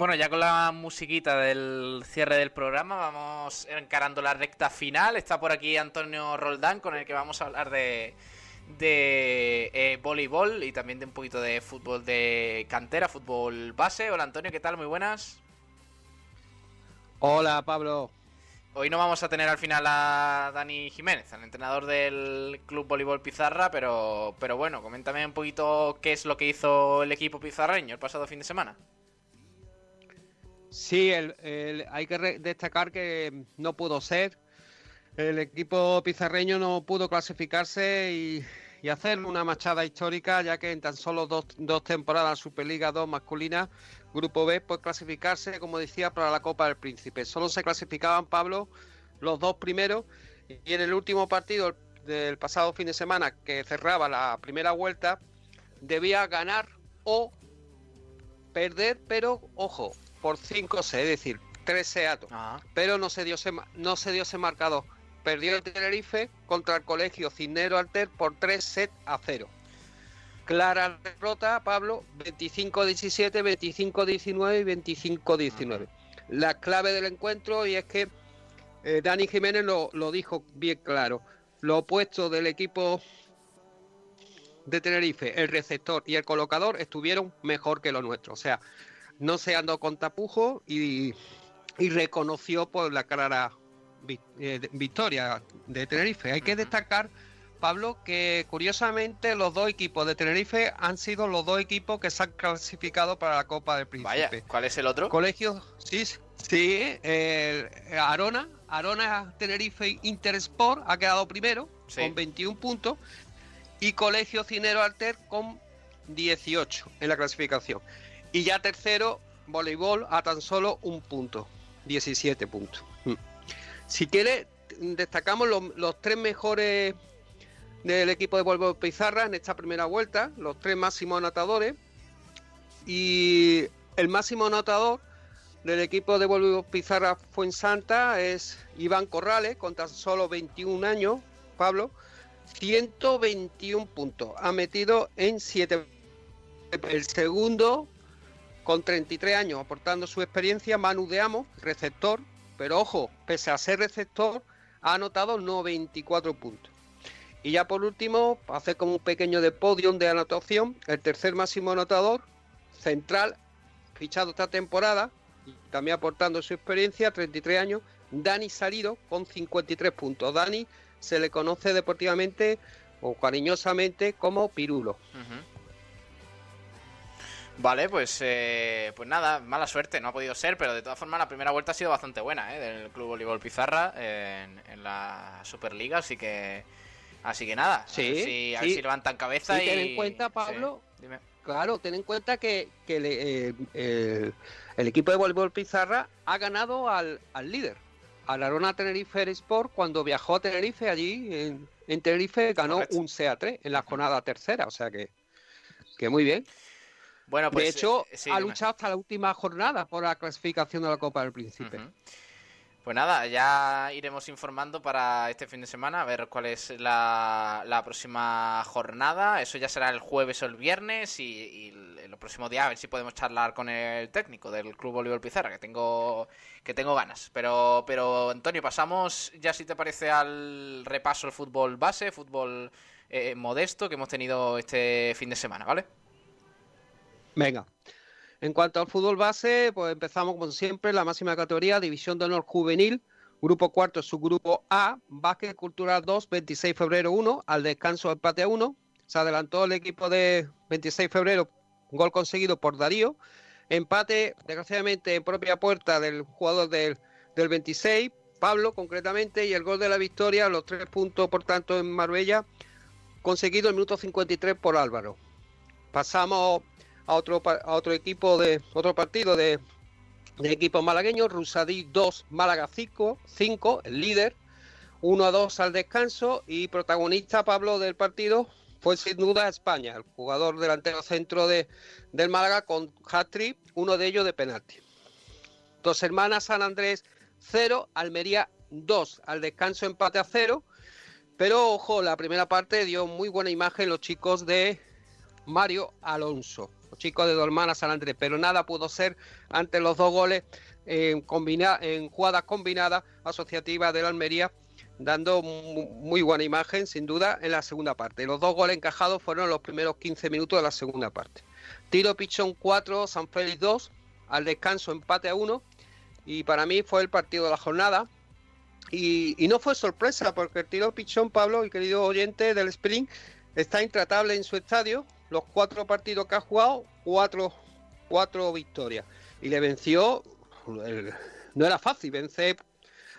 Bueno, ya con la musiquita del cierre del programa vamos encarando la recta final. Está por aquí Antonio Roldán con el que vamos a hablar de, de eh, voleibol y también de un poquito de fútbol de cantera, fútbol base. Hola Antonio, ¿qué tal? Muy buenas. Hola Pablo. Hoy no vamos a tener al final a Dani Jiménez, al entrenador del Club Voleibol Pizarra, pero, pero bueno, coméntame un poquito qué es lo que hizo el equipo pizarreño el pasado fin de semana. Sí, hay que destacar que no pudo ser. El equipo pizarreño no pudo clasificarse y, hacer una machada histórica, ya que en tan solo dos, dos temporadas Superliga 2 masculina Grupo B, pues clasificarse, como decía, para la Copa del Príncipe. Solo se clasificaban, Pablo, los dos primeros. Y en el último partido del pasado fin de semana, que cerraba la primera vuelta, debía ganar o perder, pero ojo, por 5 C, es decir, 3 seatos. Pero no se dio ese, no se dio ese marcador. Perdió el Tenerife contra el colegio Cisnero Alter por 3 set a 0 clara derrota, Pablo, 25-17, 25-19 y 25-19. La clave del encuentro, y es que eh, Dani Jiménez lo, dijo bien claro, lo opuesto del equipo de Tenerife, el receptor y el colocador, estuvieron mejor que lo nuestro. O sea, no se andó con tapujos y, reconoció por la clara eh, victoria de Tenerife. Hay que destacar Pablo, que curiosamente los dos equipos de Tenerife han sido los dos equipos que se han clasificado para la Copa del Príncipe. Vaya, ¿cuál es el otro? Colegio, sí, sí, Arona, Arona Tenerife Intersport ha quedado primero con 21 puntos y Colegio Cinero Alter con 18 en la clasificación. Y ya tercero, voleibol a tan solo un punto, 17 puntos. Mm. Si quiere, destacamos los tres mejores del equipo de Volvo Pizarra en esta primera vuelta, los tres máximos anotadores. Y el máximo anotador del equipo de Volvo Pizarra Fuensanta es Iván Corrales, con tan solo 21 años, Pablo, 121 puntos. Ha metido en 7. El segundo, con 33 años, aportando su experiencia, Manu receptor, pero ojo, pese a ser receptor, ha anotado 94 puntos. Y ya por último, hacer como un pequeño de podium de anotación, el tercer máximo anotador, central, fichado esta temporada, y también aportando su experiencia, 33 años, Dani Salido con 53 puntos. Dani se le conoce deportivamente o cariñosamente como Pirulo. Vale, pues eh, pues nada, mala suerte, no ha podido ser, pero de todas formas la primera vuelta ha sido bastante buena, ¿eh? Del Club Voleibol Pizarra en, en la Superliga, así que Así que nada, sí, a ver si, levantan cabeza y... ten en cuenta, Pablo, claro, ten en cuenta que, que eh, el equipo de voleibol Pizarra ha ganado al, líder, al Arona Tenerife Sport, cuando viajó a Tenerife allí, en, Tenerife, ganó un CA3 en la jornada tercera, o sea que, que muy bien. Bueno, pues, de hecho, eh, ha luchado hasta la última jornada por la clasificación de la Copa del Príncipe. Pues nada, ya iremos informando para este fin de semana a ver cuál es la, próxima jornada. Eso ya será el jueves o el viernes y, el, próximo día a ver si podemos charlar con el técnico del Club Bolívar Pizarra, que tengo que tengo ganas. Pero, pero Antonio, pasamos ya si te parece al repaso del fútbol base, fútbol eh, modesto que hemos tenido este fin de semana, ¿vale? Venga. En cuanto al fútbol base, pues empezamos como siempre, la máxima categoría, División de Honor Juvenil, Grupo cuarto, subgrupo A, Básquet Cultural 2, 26 de febrero 1, al descanso empate a 1. Se adelantó el equipo de 26 de febrero, gol conseguido por Darío. Empate, desgraciadamente, en propia puerta del jugador del, del 26, Pablo concretamente, y el gol de la victoria, los tres puntos, por tanto, en Marbella, conseguido el minuto 53 por Álvaro. Pasamos a otro, a otro equipo de otro partido de, de equipos malagueños, Rusadí 2, Málaga 5, 5, el líder, 1 a 2 al descanso. Y protagonista Pablo del partido fue sin duda España, el jugador delantero centro de, del Málaga con hat-trick, uno de ellos de penalti. Dos hermanas San Andrés 0, Almería 2, al descanso empate a 0, pero ojo, la primera parte dio muy buena imagen los chicos de Mario Alonso chicos de Dolmana San Andrés, pero nada pudo ser ante los dos goles en, en jugadas combinadas asociativas de la Almería, dando muy buena imagen, sin duda, en la segunda parte. Los dos goles encajados fueron los primeros 15 minutos de la segunda parte. Tiro Pichón 4, San Félix 2, al descanso empate a 1, y para mí fue el partido de la jornada. Y, y no fue sorpresa, porque el tiro Pichón, Pablo, y querido oyente del Spring, está intratable en su estadio. Los cuatro partidos que ha jugado, cuatro, cuatro victorias. Y le venció, no era fácil vencer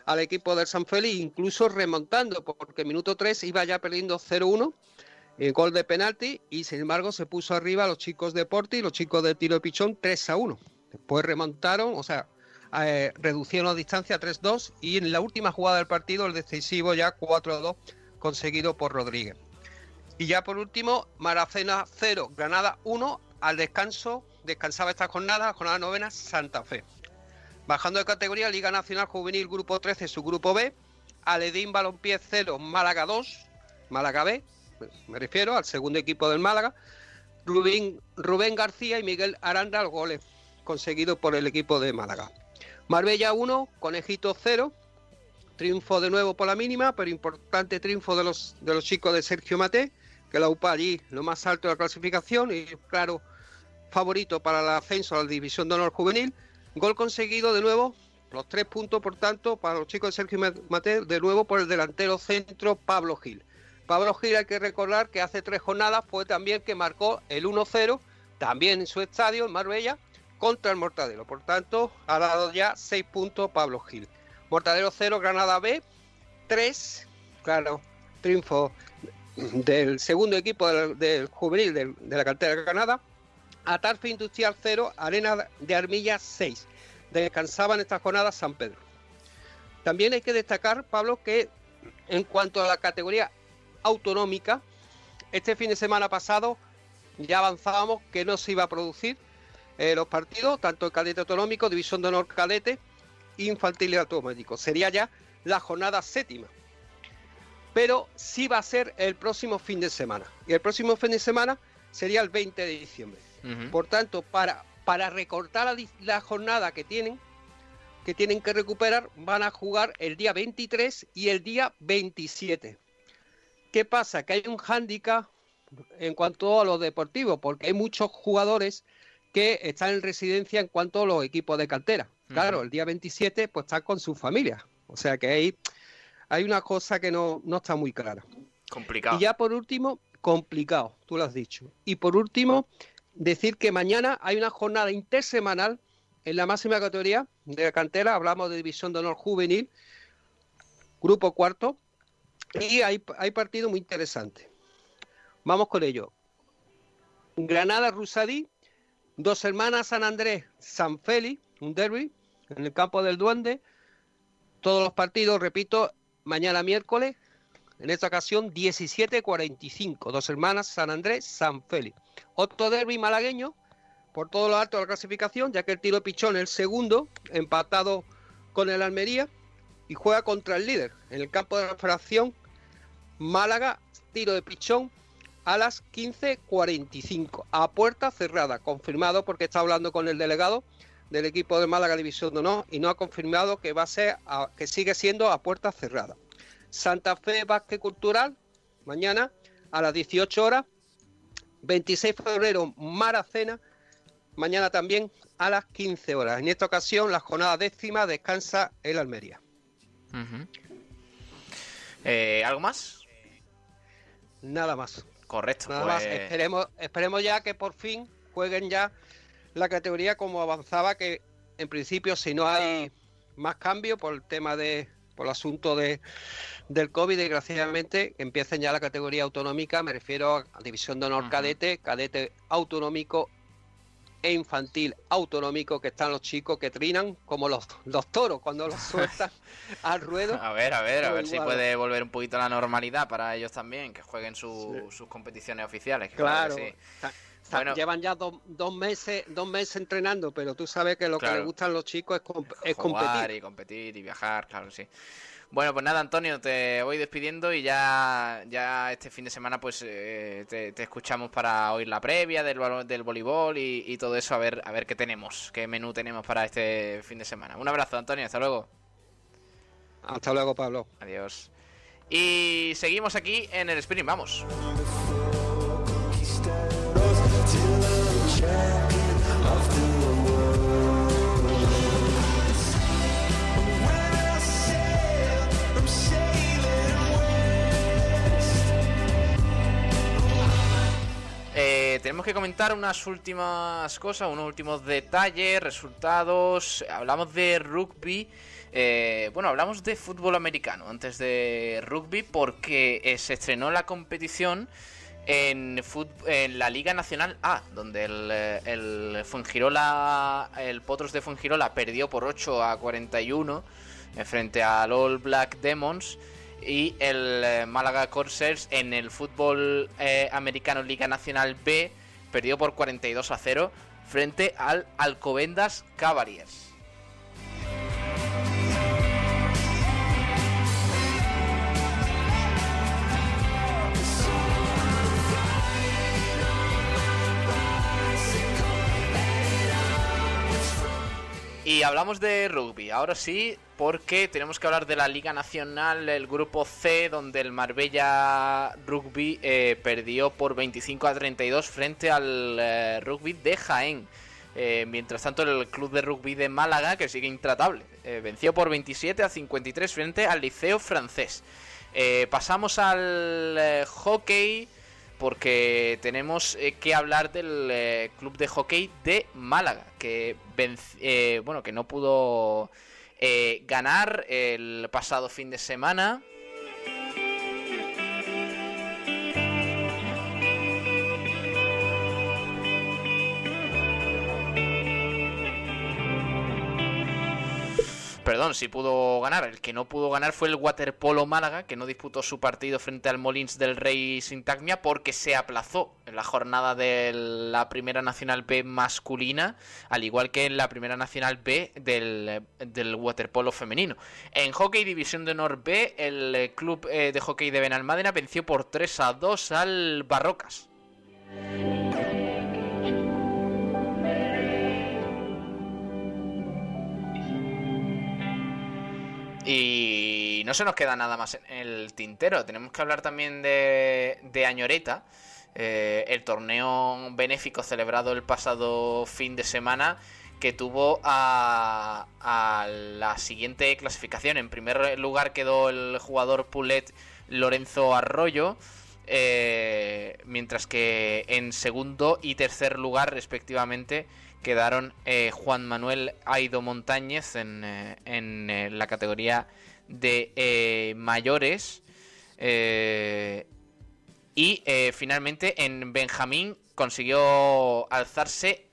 al equipo del San Félix, incluso remontando, porque minuto 3 iba ya perdiendo 0-1 en gol de penalti y sin embargo se puso arriba los chicos de Porti y los chicos de tiro de pichón 3 1. Después remontaron, o sea, eh, reducieron la distancia a 3-2 y en la última jugada del partido el decisivo ya 4-2 conseguido por Rodríguez. Y ya por último, Maracena 0, Granada 1, al descanso, descansaba esta jornada, jornada novena, Santa Fe. Bajando de categoría, Liga Nacional Juvenil Grupo 13, su grupo B, Aledín Balompié 0, Málaga 2, Málaga B, me refiero al segundo equipo del Málaga, Rubén, García y Miguel Aranda, los goles conseguidos por el equipo de Málaga. Marbella 1, Conejito 0, triunfo de nuevo por la mínima, pero importante triunfo de los, de los chicos de Sergio Mate que la UPA allí lo más alto de la clasificación y claro favorito para el ascenso a la división de honor juvenil. Gol conseguido de nuevo, los tres puntos por tanto para los chicos de Sergio Mate, de nuevo por el delantero centro Pablo Gil. Pablo Gil hay que recordar que hace tres jornadas fue también que marcó el 1-0, también en su estadio, en Marbella, contra el Mortadelo. Por tanto, ha dado ya seis puntos Pablo Gil. Mortadelo 0, Granada B, 3, claro, triunfo del segundo equipo del, juvenil de la cantera de Granada, Atarfe Industrial 0, Arena de Armilla 6. Descansaban estas jornadas San Pedro. También hay que destacar, Pablo, que en cuanto a la categoría autonómica, este fin de semana pasado ya avanzábamos que no se iba a producir eh, los partidos, tanto el cadete autonómico, división de honor cadete, infantil y automático. Sería ya la jornada séptima pero sí va a ser el próximo fin de semana. Y el próximo fin de semana sería el 20 de diciembre. Por tanto, para, para recortar la, la, jornada que tienen, que tienen que recuperar, van a jugar el día 23 y el día 27. ¿Qué pasa? Que hay un hándicap en cuanto a lo deportivo, porque hay muchos jugadores que están en residencia en cuanto a los equipos de cantera. Claro, el día 27 pues están con su familia. O sea que hay hay una cosa que no, está muy clara. Complicado. Y ya por último, complicado, tú lo has dicho. Y por último, decir que mañana hay una jornada intersemanal en la máxima categoría de la cantera, hablamos de División de Honor Juvenil, grupo cuarto, y hay, hay partido muy interesante. Vamos con ello. Granada Rusadí, dos hermanas San Andrés, San Félix, un derby en el campo del Duende. Todos los partidos, repito, mañana miércoles, en esta ocasión 17.45, dos hermanas, San Andrés, San Félix. Otro derby malagueño, por todo lo alto de la clasificación, ya que el tiro pichón el segundo, empatado con el Almería, y juega contra el líder en el campo de la fracción Málaga, tiro de pichón a las 15.45, a puerta cerrada, confirmado porque está hablando con el delegado del equipo de Málaga División de Honor y no ha confirmado que va a ser que sigue siendo a puerta cerrada. Santa Fe Vázquez Cultural, mañana a las 18 horas. 26 de febrero, Maracena, mañana también a las 15 horas. En esta ocasión, la jornada décima descansa el Almería. Eh, ¿Algo más? Nada más. Correcto. Nada más. Pues- esperemos, esperemos ya que por fin jueguen ya la categoría como avanzaba, que en principio si no hay más cambio por el tema de por el asunto de del COVID, desgraciadamente, empiecen ya la categoría autonómica, me refiero a división de honor cadete, cadete autonómico e infantil autonómico, que están los chicos que trinan como los, los toros cuando los <laughs> sueltan al ruedo. A ver, a ver, a ver si puede volver un poquito a la normalidad para ellos también, que jueguen sus competiciones oficiales. claro. Bueno. Llevan ya dos, dos meses dos meses entrenando, pero tú sabes que lo que Claro. le gustan los chicos es, comp- es Jugar competir. y competir y viajar, claro, sí. Bueno, pues nada, Antonio, te voy despidiendo y ya, ya este fin de semana pues eh, te, te escuchamos para oír la previa del, del voleibol y, y todo eso, a ver, a ver qué tenemos, qué menú tenemos para este fin de semana. Un abrazo, Antonio, hasta luego. Hasta luego, Pablo. Adiós. Y seguimos aquí en el sprint, vamos. Que comentar unas últimas cosas, unos últimos detalles, resultados. Hablamos de rugby. eh, bueno, hablamos de fútbol americano antes de rugby porque se estrenó la competición en, la Liga Nacional A, donde el, el el Potros de Fuengirola perdió por 8 a 41 eh, frente al All Black Demons y el eh, Málaga Corsairs en el fútbol americano Liga Nacional B perdió por 42 a 0 frente al Alcobendas Cavaliers. Y hablamos de rugby, ahora sí, porque tenemos que hablar de la Liga Nacional, el grupo C, donde el Marbella Rugby eh, perdió por 25 a 32 frente al eh, rugby de Jaén. Eh, mientras tanto, el club de rugby de Málaga, que sigue intratable, venció por 27 a 53 frente al Liceo francés. Pasamos al hockey porque tenemos eh, que hablar del eh, club de hockey de Málaga que eh, bueno que no pudo ganar el pasado fin de semana Perdón, sí pudo ganar. El que no pudo ganar fue el Waterpolo Málaga, que no disputó su partido frente al Molins del Rey Sintagmia porque se aplazó en la jornada de la Primera Nacional B masculina, al igual que en la Primera Nacional B del, del Waterpolo femenino. En Hockey División de Honor B, el club eh, de hockey de Benalmádena venció por 3 a 2 al Barrocas. Y no se nos queda nada más en el tintero. Tenemos que hablar también de, de Añoreta, eh, el torneo benéfico celebrado el pasado fin de semana que tuvo a, a la siguiente clasificación. En primer lugar quedó el jugador Pulet Lorenzo Arroyo, eh, mientras que en segundo y tercer lugar respectivamente quedaron eh, Juan Manuel Aido Montañez en, eh, en, eh, la categoría de mayores. Y finalmente en Benjamín consiguió alzarse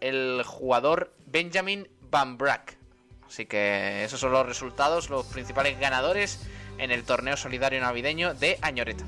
el jugador Benjamin Van Brack. Así que esos son los resultados, los principales ganadores en el torneo solidario navideño de Añoreta.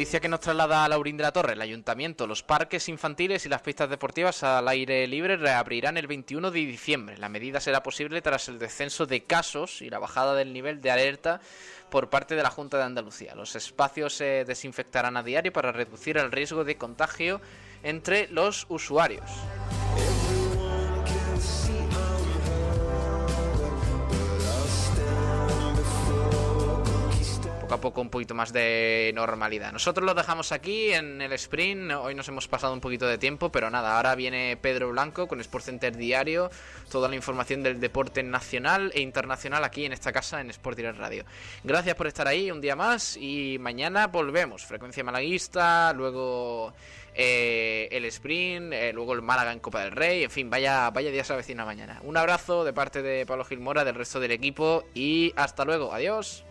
Noticia que nos traslada a Laurín de la Torre. El ayuntamiento, los parques infantiles y las pistas deportivas al aire libre reabrirán el 21 de diciembre. La medida será posible tras el descenso de casos y la bajada del nivel de alerta por parte de la Junta de Andalucía. Los espacios se desinfectarán a diario para reducir el riesgo de contagio entre los usuarios. A poco un poquito más de normalidad. Nosotros lo dejamos aquí en el sprint. Hoy nos hemos pasado un poquito de tiempo, pero nada, ahora viene Pedro Blanco con Sport Center Diario, toda la información del deporte nacional e internacional aquí en esta casa en Sport Direct Radio. Gracias por estar ahí un día más y mañana volvemos. Frecuencia malaguista, luego eh, el sprint, eh, luego el Málaga en Copa del Rey, en fin, vaya, vaya día se avecina mañana. Un abrazo de parte de Pablo Gilmora, del resto del equipo y hasta luego, adiós.